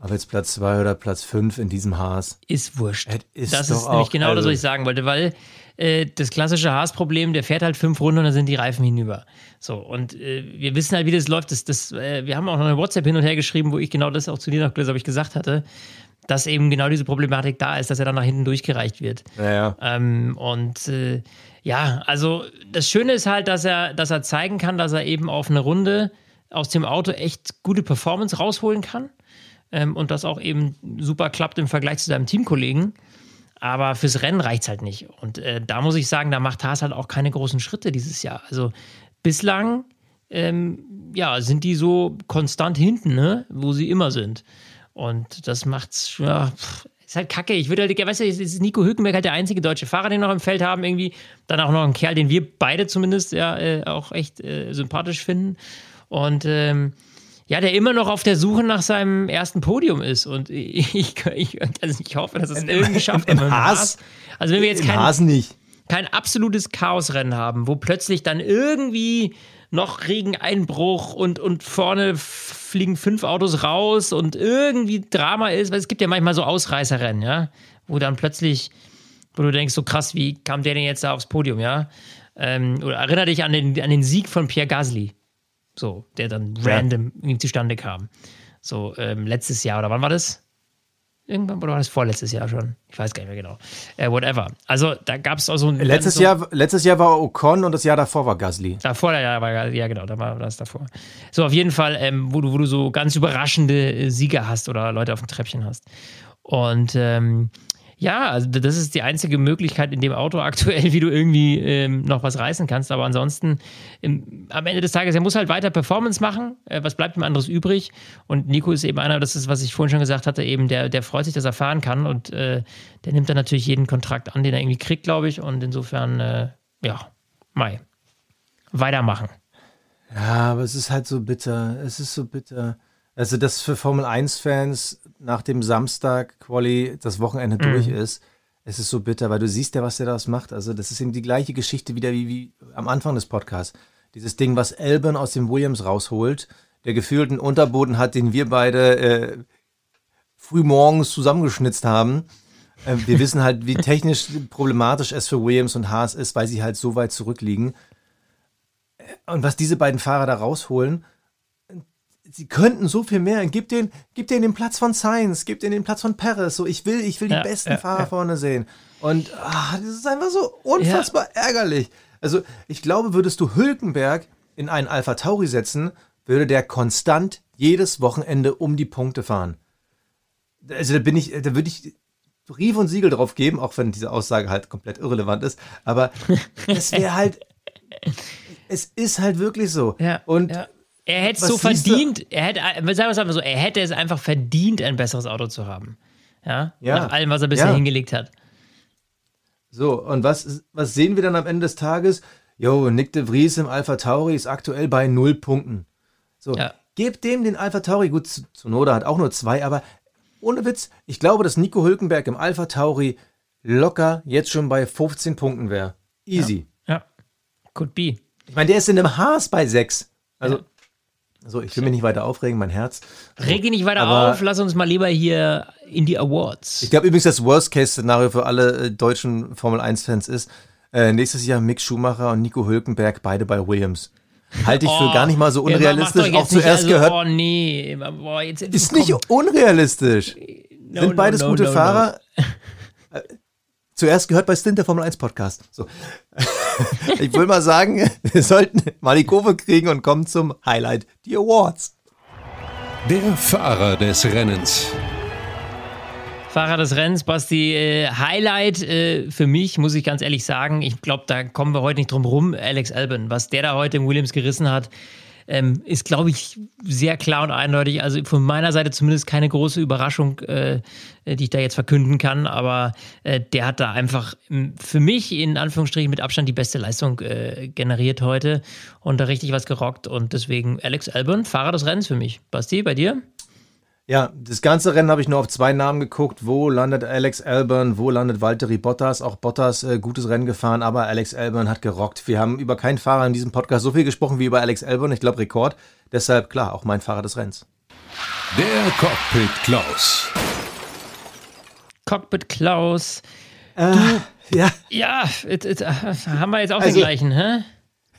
C: ob jetzt Platz 2 oder Platz 5 in diesem Haas.
B: Ist wurscht.
C: Ist
B: das ist nämlich genau also, das, was ich sagen wollte, weil äh, das klassische Haas-Problem, der fährt halt fünf Runden und dann sind die Reifen hinüber. So, und äh, wir wissen halt, wie das läuft. Das, das, äh, wir haben auch noch eine WhatsApp hin und her geschrieben, wo ich genau das auch zu dir noch, glaube ich, gesagt hatte, dass eben genau diese Problematik da ist, dass er dann nach hinten durchgereicht wird.
C: Ja, ja.
B: Ähm, und äh, ja, also das Schöne ist halt, dass er, dass er zeigen kann, dass er eben auf eine Runde aus dem Auto echt gute Performance rausholen kann. Ähm, und das auch eben super klappt im Vergleich zu seinem Teamkollegen. Aber fürs Rennen reicht es halt nicht. Und äh, da muss ich sagen, da macht Haas halt auch keine großen Schritte dieses Jahr. Also bislang ähm, ja, sind die so konstant hinten, ne? wo sie immer sind. Und das macht's, ja, pff, ist halt kacke. Ich würde halt, weißt du, ist Nico Hülkenberg halt der einzige deutsche Fahrer, den wir noch im Feld haben, irgendwie. Dann auch noch ein Kerl, den wir beide zumindest ja äh, auch echt äh, sympathisch finden. Und ähm, ja, der immer noch auf der Suche nach seinem ersten Podium ist. Und ich, ich, also ich hoffe, dass es in, irgendwie schafft.
C: Im, im Haas,
B: Also wenn wir jetzt
C: kein,
B: nicht. kein absolutes Chaosrennen haben, wo plötzlich dann irgendwie noch Regeneinbruch und, und vorne fliegen fünf Autos raus und irgendwie Drama ist, weil es gibt ja manchmal so Ausreißerrennen, ja, wo dann plötzlich, wo du denkst, so krass, wie kam der denn jetzt da aufs Podium, ja? Ähm, oder erinnere dich an den, an den Sieg von Pierre Gasly, so, der dann ja. random zustande kam. So, ähm, letztes Jahr, oder wann war das? Irgendwann oder war das vorletztes Jahr schon? Ich weiß gar nicht mehr genau. Äh, whatever. Also da gab es auch so ein.
C: Letztes,
B: so,
C: Jahr, letztes Jahr war Ocon und das Jahr davor war Gasly.
B: Davor, ja, war, ja genau, da war das davor. So, auf jeden Fall, ähm, wo, du, wo du so ganz überraschende Sieger hast oder Leute auf dem Treppchen hast. Und ähm, ja, also das ist die einzige Möglichkeit in dem Auto aktuell, wie du irgendwie ähm, noch was reißen kannst. Aber ansonsten, im, am Ende des Tages, er muss halt weiter Performance machen. Äh, was bleibt ihm anderes übrig? Und Nico ist eben einer, das ist, was ich vorhin schon gesagt hatte, eben der, der freut sich, dass er fahren kann. Und äh, der nimmt dann natürlich jeden Kontrakt an, den er irgendwie kriegt, glaube ich. Und insofern, äh, ja, Mai. Weitermachen.
C: Ja, aber es ist halt so bitter. Es ist so bitter. Also, dass für Formel 1-Fans nach dem Samstag Quali das Wochenende mhm. durch ist, es ist so bitter, weil du siehst ja, was der daraus macht. Also, das ist eben die gleiche Geschichte wieder wie, wie am Anfang des Podcasts. Dieses Ding, was Elben aus dem Williams rausholt, der gefühlten Unterboden hat, den wir beide äh, früh morgens zusammengeschnitzt haben. Äh, wir wissen halt, wie technisch problematisch es für Williams und Haas ist, weil sie halt so weit zurückliegen. Und was diese beiden Fahrer da rausholen, sie könnten so viel mehr. Gib den, gib den den Platz von Sainz, gib den den Platz von Perez. So, ich will, ich will die ja, besten ja, Fahrer ja. vorne sehen. Und ah, das ist einfach so unfassbar ärgerlich. Also, ich glaube, würdest du Hülkenberg in einen Alpha Tauri setzen, würde der konstant jedes Wochenende um die Punkte fahren. Also, da bin ich, da würde ich Brief und Siegel drauf geben, auch wenn diese Aussage halt komplett irrelevant ist. Aber es wäre halt, Es ist halt wirklich so.
B: Ja,
C: und
B: ja. Er hätte es so verdient, er hätte, äh, sagen wir es einfach so, er hätte es einfach verdient, ein besseres Auto zu haben. Ja,
C: Ja.
B: nach allem, was er bisher
C: Ja.
B: hingelegt hat.
C: So, und was, was sehen wir dann am Ende des Tages? Jo, Nick de Vries im Alpha Tauri ist aktuell bei null Punkten. So,
B: Ja.
C: gebt dem den Alpha Tauri, gut, Zu- Tsunoda hat auch nur zwei, aber ohne Witz, ich glaube, dass Nico Hülkenberg im Alpha Tauri locker jetzt schon bei 15 Punkten wäre. Easy.
B: Ja, could be.
C: Ich meine, der ist in einem Haas bei sechs. Also, so, ich will mich nicht weiter aufregen, mein Herz.
B: Reg dich nicht weiter
C: Aber-
B: auf, lass uns mal lieber hier in die Awards.
C: Ich glaube übrigens, das Worst-Case-Szenario für alle äh, deutschen Formel-1-Fans ist, äh, nächstes Jahr Mick Schumacher und Nico Hülkenberg beide bei Williams. Halte ich für gar nicht mal so
B: Oh,
C: unrealistisch. Auch
B: jetzt
C: zuerst
B: also,
C: gehört,
B: Oh nee, boah, jetzt
C: ist nicht unrealistisch.
B: No,
C: Sind
B: no,
C: beides
B: no,
C: gute. Fahrer. Äh, Zuerst gehört bei Stint der Formel 1 Podcast. So. ich will mal sagen, wir sollten mal die Kurve kriegen und kommen zum Highlight, die Awards.
A: Der Fahrer des Rennens.
B: Fahrer des Rennens, Basti, äh, Highlight äh, für mich, muss ich ganz ehrlich sagen. Ich glaube, da kommen wir heute nicht drum rum. Alex Albon, was der da heute im Williams gerissen hat, ähm, ist, glaube ich, sehr klar und eindeutig. Also von meiner Seite zumindest keine große Überraschung, äh, die ich da jetzt verkünden kann. Aber äh, der hat da einfach ähm, für mich in Anführungsstrichen mit Abstand die beste Leistung äh, generiert heute und da richtig was gerockt. Und deswegen Alex Albon, Fahrer des Rennens für mich. Basti, bei dir?
C: Ja, das ganze Rennen habe ich nur auf zwei Namen geguckt. Wo landet Alex Albon, wo landet Valtteri Bottas? Auch Bottas äh, gutes Rennen gefahren, aber Alex Albon hat gerockt. Wir haben über keinen Fahrer in diesem Podcast so viel gesprochen wie über Alex Albon. Ich glaube Rekord. Deshalb klar, auch mein Fahrer des Rennens.
A: Der Cockpit Klaus.
B: Cockpit Klaus.
C: Ja,
B: Ja, it, it, äh, haben wir jetzt auch
C: Also-
B: den gleichen, hä?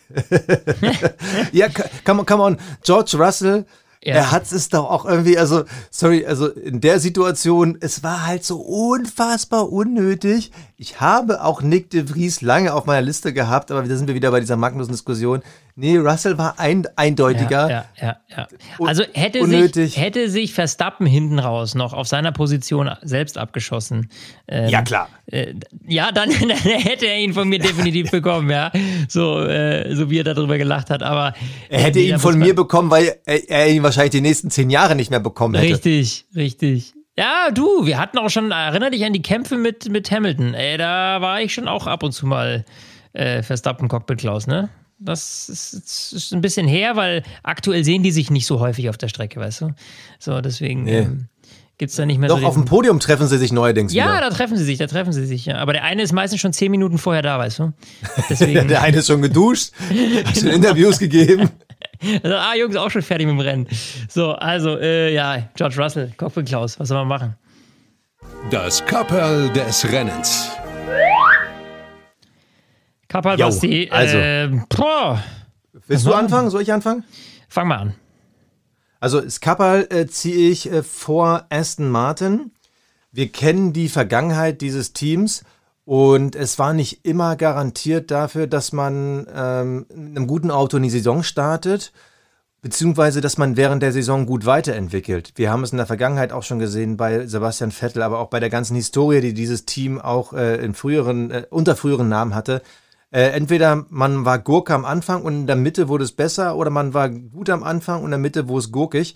C: ja, come on, come on. George Russell, Er hat es doch auch irgendwie, also, sorry, also in der Situation, es war halt so unfassbar unnötig. Ich habe auch Nick de Vries lange auf meiner Liste gehabt, aber da sind wir wieder bei dieser Magnussen-Diskussion. Nee, Russell war ein, eindeutiger.
B: Ja, ja, ja.
C: Un-
B: Also hätte
C: unnötig.
B: sich, hätte sich Verstappen hinten raus noch auf seiner Position selbst abgeschossen. Ähm,
C: Ja, klar.
B: Äh, ja, dann, dann hätte er ihn von mir definitiv bekommen, ja. So, äh, so wie er darüber gelacht hat. Aber
C: Er hätte ihn von mir bekommen, weil er, er ihn wahrscheinlich die nächsten zehn Jahre nicht mehr bekommen hätte.
B: Richtig, richtig. Ja, du, wir hatten auch schon, erinner dich an die Kämpfe mit, mit Hamilton. Ey, da war ich schon auch ab und zu mal äh, Verstappen Cockpit Klaus, ne? Das ist, ist, ist ein bisschen her, weil aktuell sehen die sich nicht so häufig auf der Strecke, weißt du? So, deswegen
C: Nee.
B: ähm, gibt es da nicht mehr
C: Doch,
B: so.
C: auf dem Podium treffen sie sich neuerdings
B: ja,
C: wieder.
B: da treffen sie sich, da treffen sie sich, ja. Aber der eine ist meistens schon zehn Minuten vorher da, weißt du? Deswegen.
C: Der eine ist schon geduscht, hat schon Interviews gegeben.
B: also, ah, Jungs, auch schon fertig mit dem Rennen. So, also, äh, ja, George Russell, Cockpit Klaus, was soll man machen?
A: Das Kapperl des Rennens.
B: Kappa
C: Jo,
B: Basti,
C: also.
B: boah,
C: Willst du anfangen? Soll ich anfangen?
B: fang mal an.
C: Also Skapal äh, ziehe ich äh, vor Aston Martin. Wir kennen die Vergangenheit dieses Teams und es war nicht immer garantiert dafür, dass man ähm, mit einem guten Auto in die Saison startet, beziehungsweise dass man während der Saison gut weiterentwickelt. Wir haben es in der Vergangenheit auch schon gesehen bei Sebastian Vettel, aber auch bei der ganzen Historie, die dieses Team auch äh, in früheren, äh, unter früheren Namen hatte. Äh, entweder man war Gurke am Anfang und in der Mitte wurde es besser oder man war gut am Anfang und in der Mitte wurde es gurkig.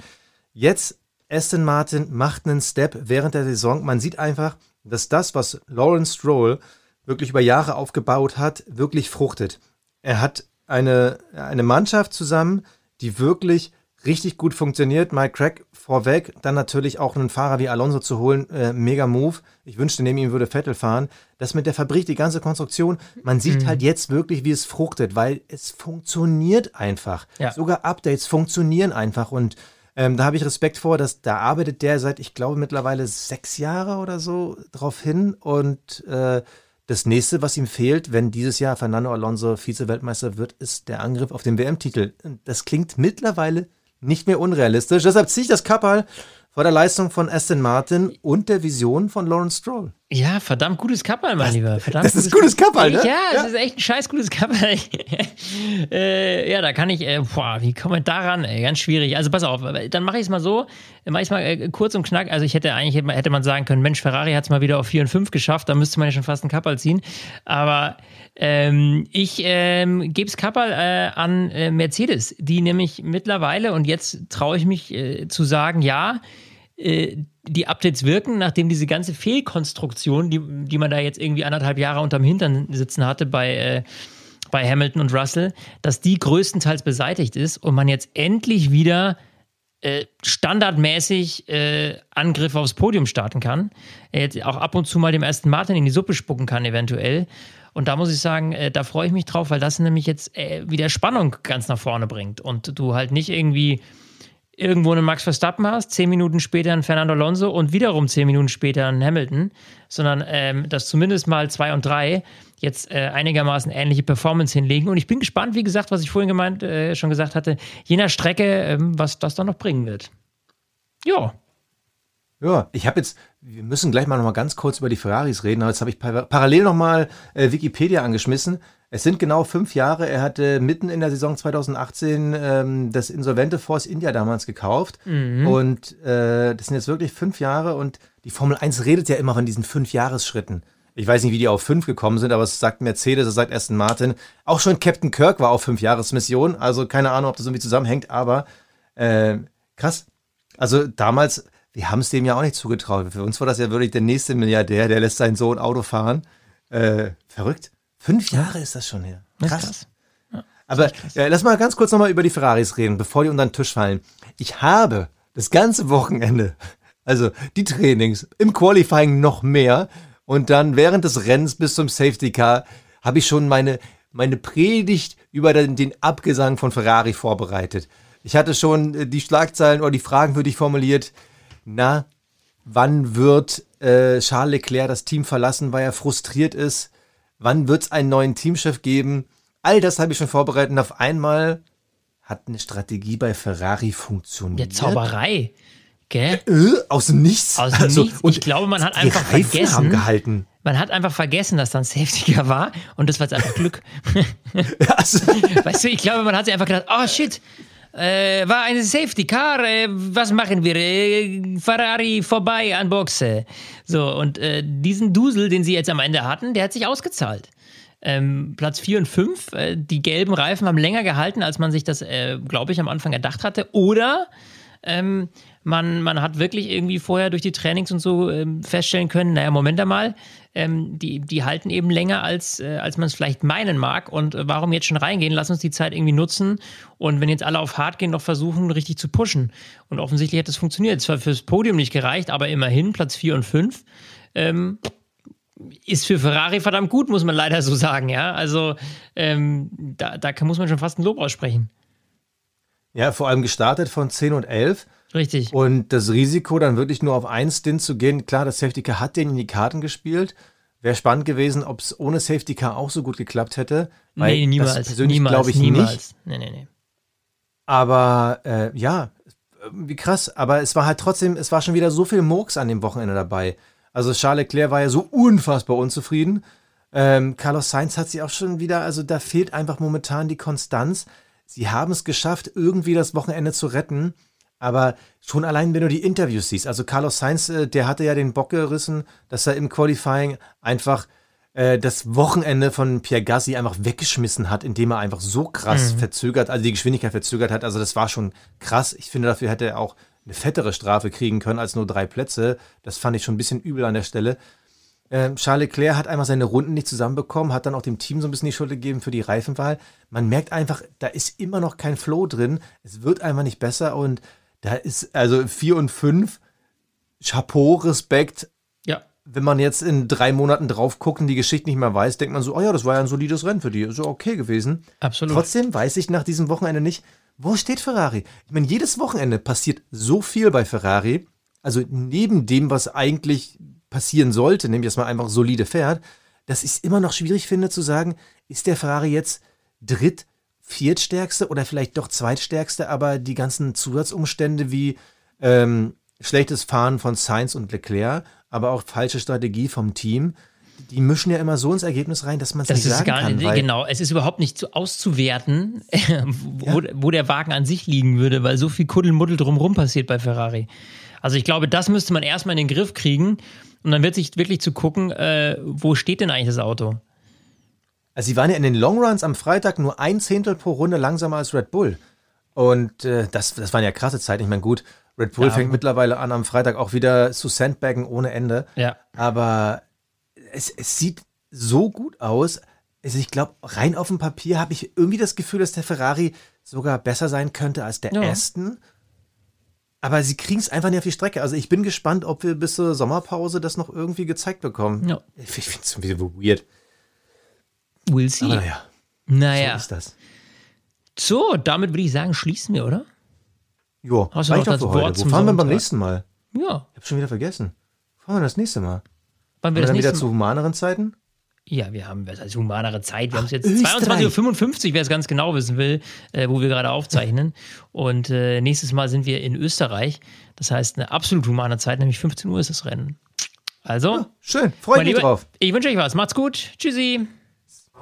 C: Jetzt Aston Martin macht einen Step während der Saison. Man sieht einfach, dass das, was Lawrence Stroll wirklich über Jahre aufgebaut hat, wirklich fruchtet. Er hat eine, eine Mannschaft zusammen, die wirklich richtig gut funktioniert. Mike Crack vorweg, dann natürlich auch einen Fahrer wie Alonso zu holen, äh, mega Move. Ich wünschte, neben ihm würde Vettel fahren. Das mit der Fabrik, die ganze Konstruktion, man sieht halt jetzt wirklich, wie es fruchtet, weil es funktioniert einfach.
B: Ja.
C: Sogar Updates funktionieren einfach und ähm, da habe ich Respekt vor, dass da arbeitet der seit, ich glaube, mittlerweile sechs Jahre oder so drauf hin. Und äh, das nächste, was ihm fehlt, wenn dieses Jahr Fernando Alonso Vize-Weltmeister wird, ist der Angriff auf den WM-Titel. Das klingt mittlerweile nicht mehr unrealistisch. Deshalb ziehe ich das Kappal vor der Leistung von Aston Martin und der Vision von Lawrence Stroll.
B: Ja, verdammt gutes Kapperl, mein
C: das,
B: Lieber. Verdammt
C: das ist gutes Kapperl, ne?
B: Ja, das ist echt ein scheiß gutes Kapperl. äh, ja, da kann ich, äh, boah, wie komme ich daran? Ey, ganz schwierig. Also pass auf, dann mache ich es mal so, mache ich es mal äh, kurz und knack. Also ich hätte eigentlich, hätte man sagen können, Mensch, Ferrari hat es mal wieder auf 4 und 5 geschafft, da müsste man ja schon fast einen Kapperl ziehen. Aber ähm, ich ähm, gebe es Kapperl äh, an äh, Mercedes, die nämlich mittlerweile, und jetzt traue ich mich äh, zu sagen, ja, die Updates wirken, nachdem diese ganze Fehlkonstruktion, die, die man da jetzt irgendwie anderthalb Jahre unterm Hintern sitzen hatte bei, äh, bei Hamilton und Russell, dass die größtenteils beseitigt ist und man jetzt endlich wieder äh, standardmäßig äh, Angriffe aufs Podium starten kann. Jetzt auch ab und zu mal dem ersten Martin in die Suppe spucken kann, eventuell. Und da muss ich sagen, äh, da freue ich mich drauf, weil das nämlich jetzt äh, wieder Spannung ganz nach vorne bringt und du halt nicht irgendwie irgendwo einen Max Verstappen hast, zehn Minuten später einen Fernando Alonso und wiederum zehn Minuten später einen Hamilton, sondern ähm, dass zumindest mal zwei und drei jetzt äh, einigermaßen ähnliche Performance hinlegen. Und ich bin gespannt, wie gesagt, was ich vorhin gemeint, äh, schon gesagt hatte, je nach Strecke, ähm, was das dann noch bringen wird. Ja.
C: Ja, ich habe jetzt, wir müssen gleich mal noch mal ganz kurz über die Ferraris reden, aber jetzt habe ich par parallel noch mal äh, Wikipedia angeschmissen. Es sind genau fünf Jahre. Er hatte mitten in der Saison 2018 ähm, das insolvente Force India damals gekauft. Mhm. Und äh, das sind jetzt wirklich fünf Jahre. Und die Formel 1 redet ja immer von diesen fünf Jahresschritten. Ich weiß nicht, wie die auf fünf gekommen sind, aber es sagt Mercedes, es sagt Aston Martin. Auch schon Captain Kirk war auf fünf Jahresmission. Also keine Ahnung, ob das irgendwie zusammenhängt, aber äh, krass. Also damals, wir haben es dem ja auch nicht zugetraut. Für uns war das ja wirklich der nächste Milliardär, der lässt seinen Sohn Auto fahren. Äh, verrückt. Fünf Jahre ist das schon her. Krass. krass. Ja, Aber krass. Ja, lass mal ganz kurz nochmal über die Ferraris reden, bevor die unter den Tisch fallen. Ich habe das ganze Wochenende, also die Trainings, im Qualifying noch mehr und dann während des Rennens bis zum Safety Car habe ich schon meine, meine Predigt über den, den Abgesang von Ferrari vorbereitet. Ich hatte schon äh, die Schlagzeilen oder die Fragen für dich formuliert. Na, wann wird äh, Charles Leclerc das Team verlassen, weil er frustriert ist? Wann wird es einen neuen Teamchef geben? All das habe ich schon vorbereitet und auf einmal hat eine Strategie bei Ferrari funktioniert.
B: Der Zauberei. Gell?
C: Äh, aus dem Nichts.
B: Aus dem also, Nichts. Und ich glaube, man hat einfach
C: Reifen
B: vergessen.
C: Haben gehalten.
B: Man hat einfach vergessen, dass dann Safety Car war und das war jetzt einfach Glück.
C: also.
B: Weißt du, ich glaube, man hat sich einfach gedacht, oh shit, äh, war eine Safety Car, äh, was machen wir? Äh, Ferrari vorbei an Boxe. So, und äh, diesen Dusel, den sie jetzt am Ende hatten, der hat sich ausgezahlt. Ähm, Platz 4 und 5, äh, die gelben Reifen haben länger gehalten, als man sich das, äh, glaube ich, am Anfang erdacht hatte. Oder ähm, man, man hat wirklich irgendwie vorher durch die Trainings und so ähm, feststellen können, naja, Moment einmal, ähm, die, die halten eben länger, als, äh, als man es vielleicht meinen mag. Und äh, warum jetzt schon reingehen? Lass uns die Zeit irgendwie nutzen. Und wenn jetzt alle auf hart gehen, noch versuchen, richtig zu pushen. Und offensichtlich hat das funktioniert. Zwar fürs Podium nicht gereicht, aber immerhin Platz 4 und 5. Ähm, ist für Ferrari verdammt gut, muss man leider so sagen, ja. Also ähm, da, da muss man schon fast ein Lob aussprechen.
C: Ja, vor allem gestartet von 10 und 11.
B: Richtig.
C: Und das Risiko, dann wirklich nur auf einen Stint zu gehen, klar, das Safety Car hat den in die Karten gespielt. Wäre spannend gewesen, ob es ohne Safety Car auch so gut geklappt hätte.
B: Weil nee, niemals. Das persönlich glaube ich niemals. nicht. Nee, nee, nee.
C: Aber äh, ja, wie krass. Aber es war halt trotzdem, es war schon wieder so viel Murks an dem Wochenende dabei. Also Charles Leclerc war ja so unfassbar unzufrieden. Ähm, Carlos Sainz hat sich auch schon wieder, also da fehlt einfach momentan die Konstanz. Sie haben es geschafft, irgendwie das Wochenende zu retten. Aber schon allein, wenn du die Interviews siehst, also Carlos Sainz, äh, der hatte ja den Bock gerissen, dass er im Qualifying einfach äh, das Wochenende von Pierre Gassi einfach weggeschmissen hat, indem er einfach so krass mhm. verzögert, also die Geschwindigkeit verzögert hat. Also das war schon krass. Ich finde, dafür hätte er auch eine fettere Strafe kriegen können als nur drei Plätze. Das fand ich schon ein bisschen übel an der Stelle. Ähm, Charles Leclerc hat einfach seine Runden nicht zusammenbekommen, hat dann auch dem Team so ein bisschen die Schuld gegeben für die Reifenwahl. Man merkt einfach, da ist immer noch kein Flow drin. Es wird einfach nicht besser und da ist also vier und fünf. Chapeau, Respekt.
B: Ja.
C: Wenn man jetzt in drei Monaten drauf guckt und die Geschichte nicht mehr weiß, denkt man so, oh ja, das war ja ein solides Rennen für die. Ist ja okay gewesen.
B: Absolut.
C: Trotzdem weiß ich nach diesem Wochenende nicht, wo steht Ferrari? Ich meine, jedes Wochenende passiert so viel bei Ferrari. Also neben dem, was eigentlich passieren sollte, nämlich dass man einfach solide fährt, dass ich es immer noch schwierig finde zu sagen, ist der Ferrari jetzt dritt, viertstärkste oder vielleicht doch zweitstärkste, aber die ganzen Zusatzumstände wie ähm, schlechtes Fahren von Sainz und Leclerc, aber auch falsche Strategie vom Team. Die mischen ja immer so ins Ergebnis rein, dass man es nicht sagen
B: gar
C: kann.
B: nicht, genau. Es ist überhaupt nicht zu auszuwerten, wo, wo der Wagen an sich liegen würde, weil so viel Kuddelmuddel drumherum passiert bei Ferrari. Also ich glaube, das müsste man erstmal in den Griff kriegen und dann wird sich wirklich zu gucken, äh, wo steht denn eigentlich das Auto?
C: Also sie waren ja in den Longruns am Freitag nur ein Zehntel pro Runde langsamer als Red Bull. Und äh, das, das waren ja krasse Zeiten. Ich meine, gut, Red Bull
B: Ja,
C: fängt mittlerweile an, am Freitag auch wieder zu sandbaggen ohne Ende.
B: Ja.
C: Aber es, es sieht so gut aus. Also ich glaube, rein auf dem Papier habe ich irgendwie das Gefühl, dass der Ferrari sogar besser sein könnte als der
B: Ja.
C: Aston. Aber sie kriegen es einfach nicht auf die Strecke. Also ich bin gespannt, ob wir bis zur Sommerpause das noch irgendwie gezeigt bekommen.
B: Ja.
C: Ich finde es irgendwie weird.
B: We'll see.
C: Aber naja,
B: naja.
C: so ist das.
B: So, damit würde ich sagen, schließen wir, oder?
C: Jo,
B: Hast du noch das Wort.
C: Wo fahren wir beim nächsten Mal?
B: Ja.
C: Ich habe schon wieder vergessen. Wo fahren wir das nächste Mal?
B: Wann wir das
C: dann wieder
B: nächste
C: zu humaneren Zeiten?
B: Ja, wir haben was als humanere Zeit. Wir haben es jetzt
C: Österreich.
B: 22.55 Uhr, wer es ganz genau wissen will, äh, wo wir gerade aufzeichnen. Und äh, nächstes Mal sind wir in Österreich. Das heißt, eine absolut humane Zeit, nämlich 15 Uhr ist das Rennen. Also,
C: Schön, freue mich
B: Lieber,
C: drauf.
B: ich wünsche euch was. Macht's gut. Tschüssi.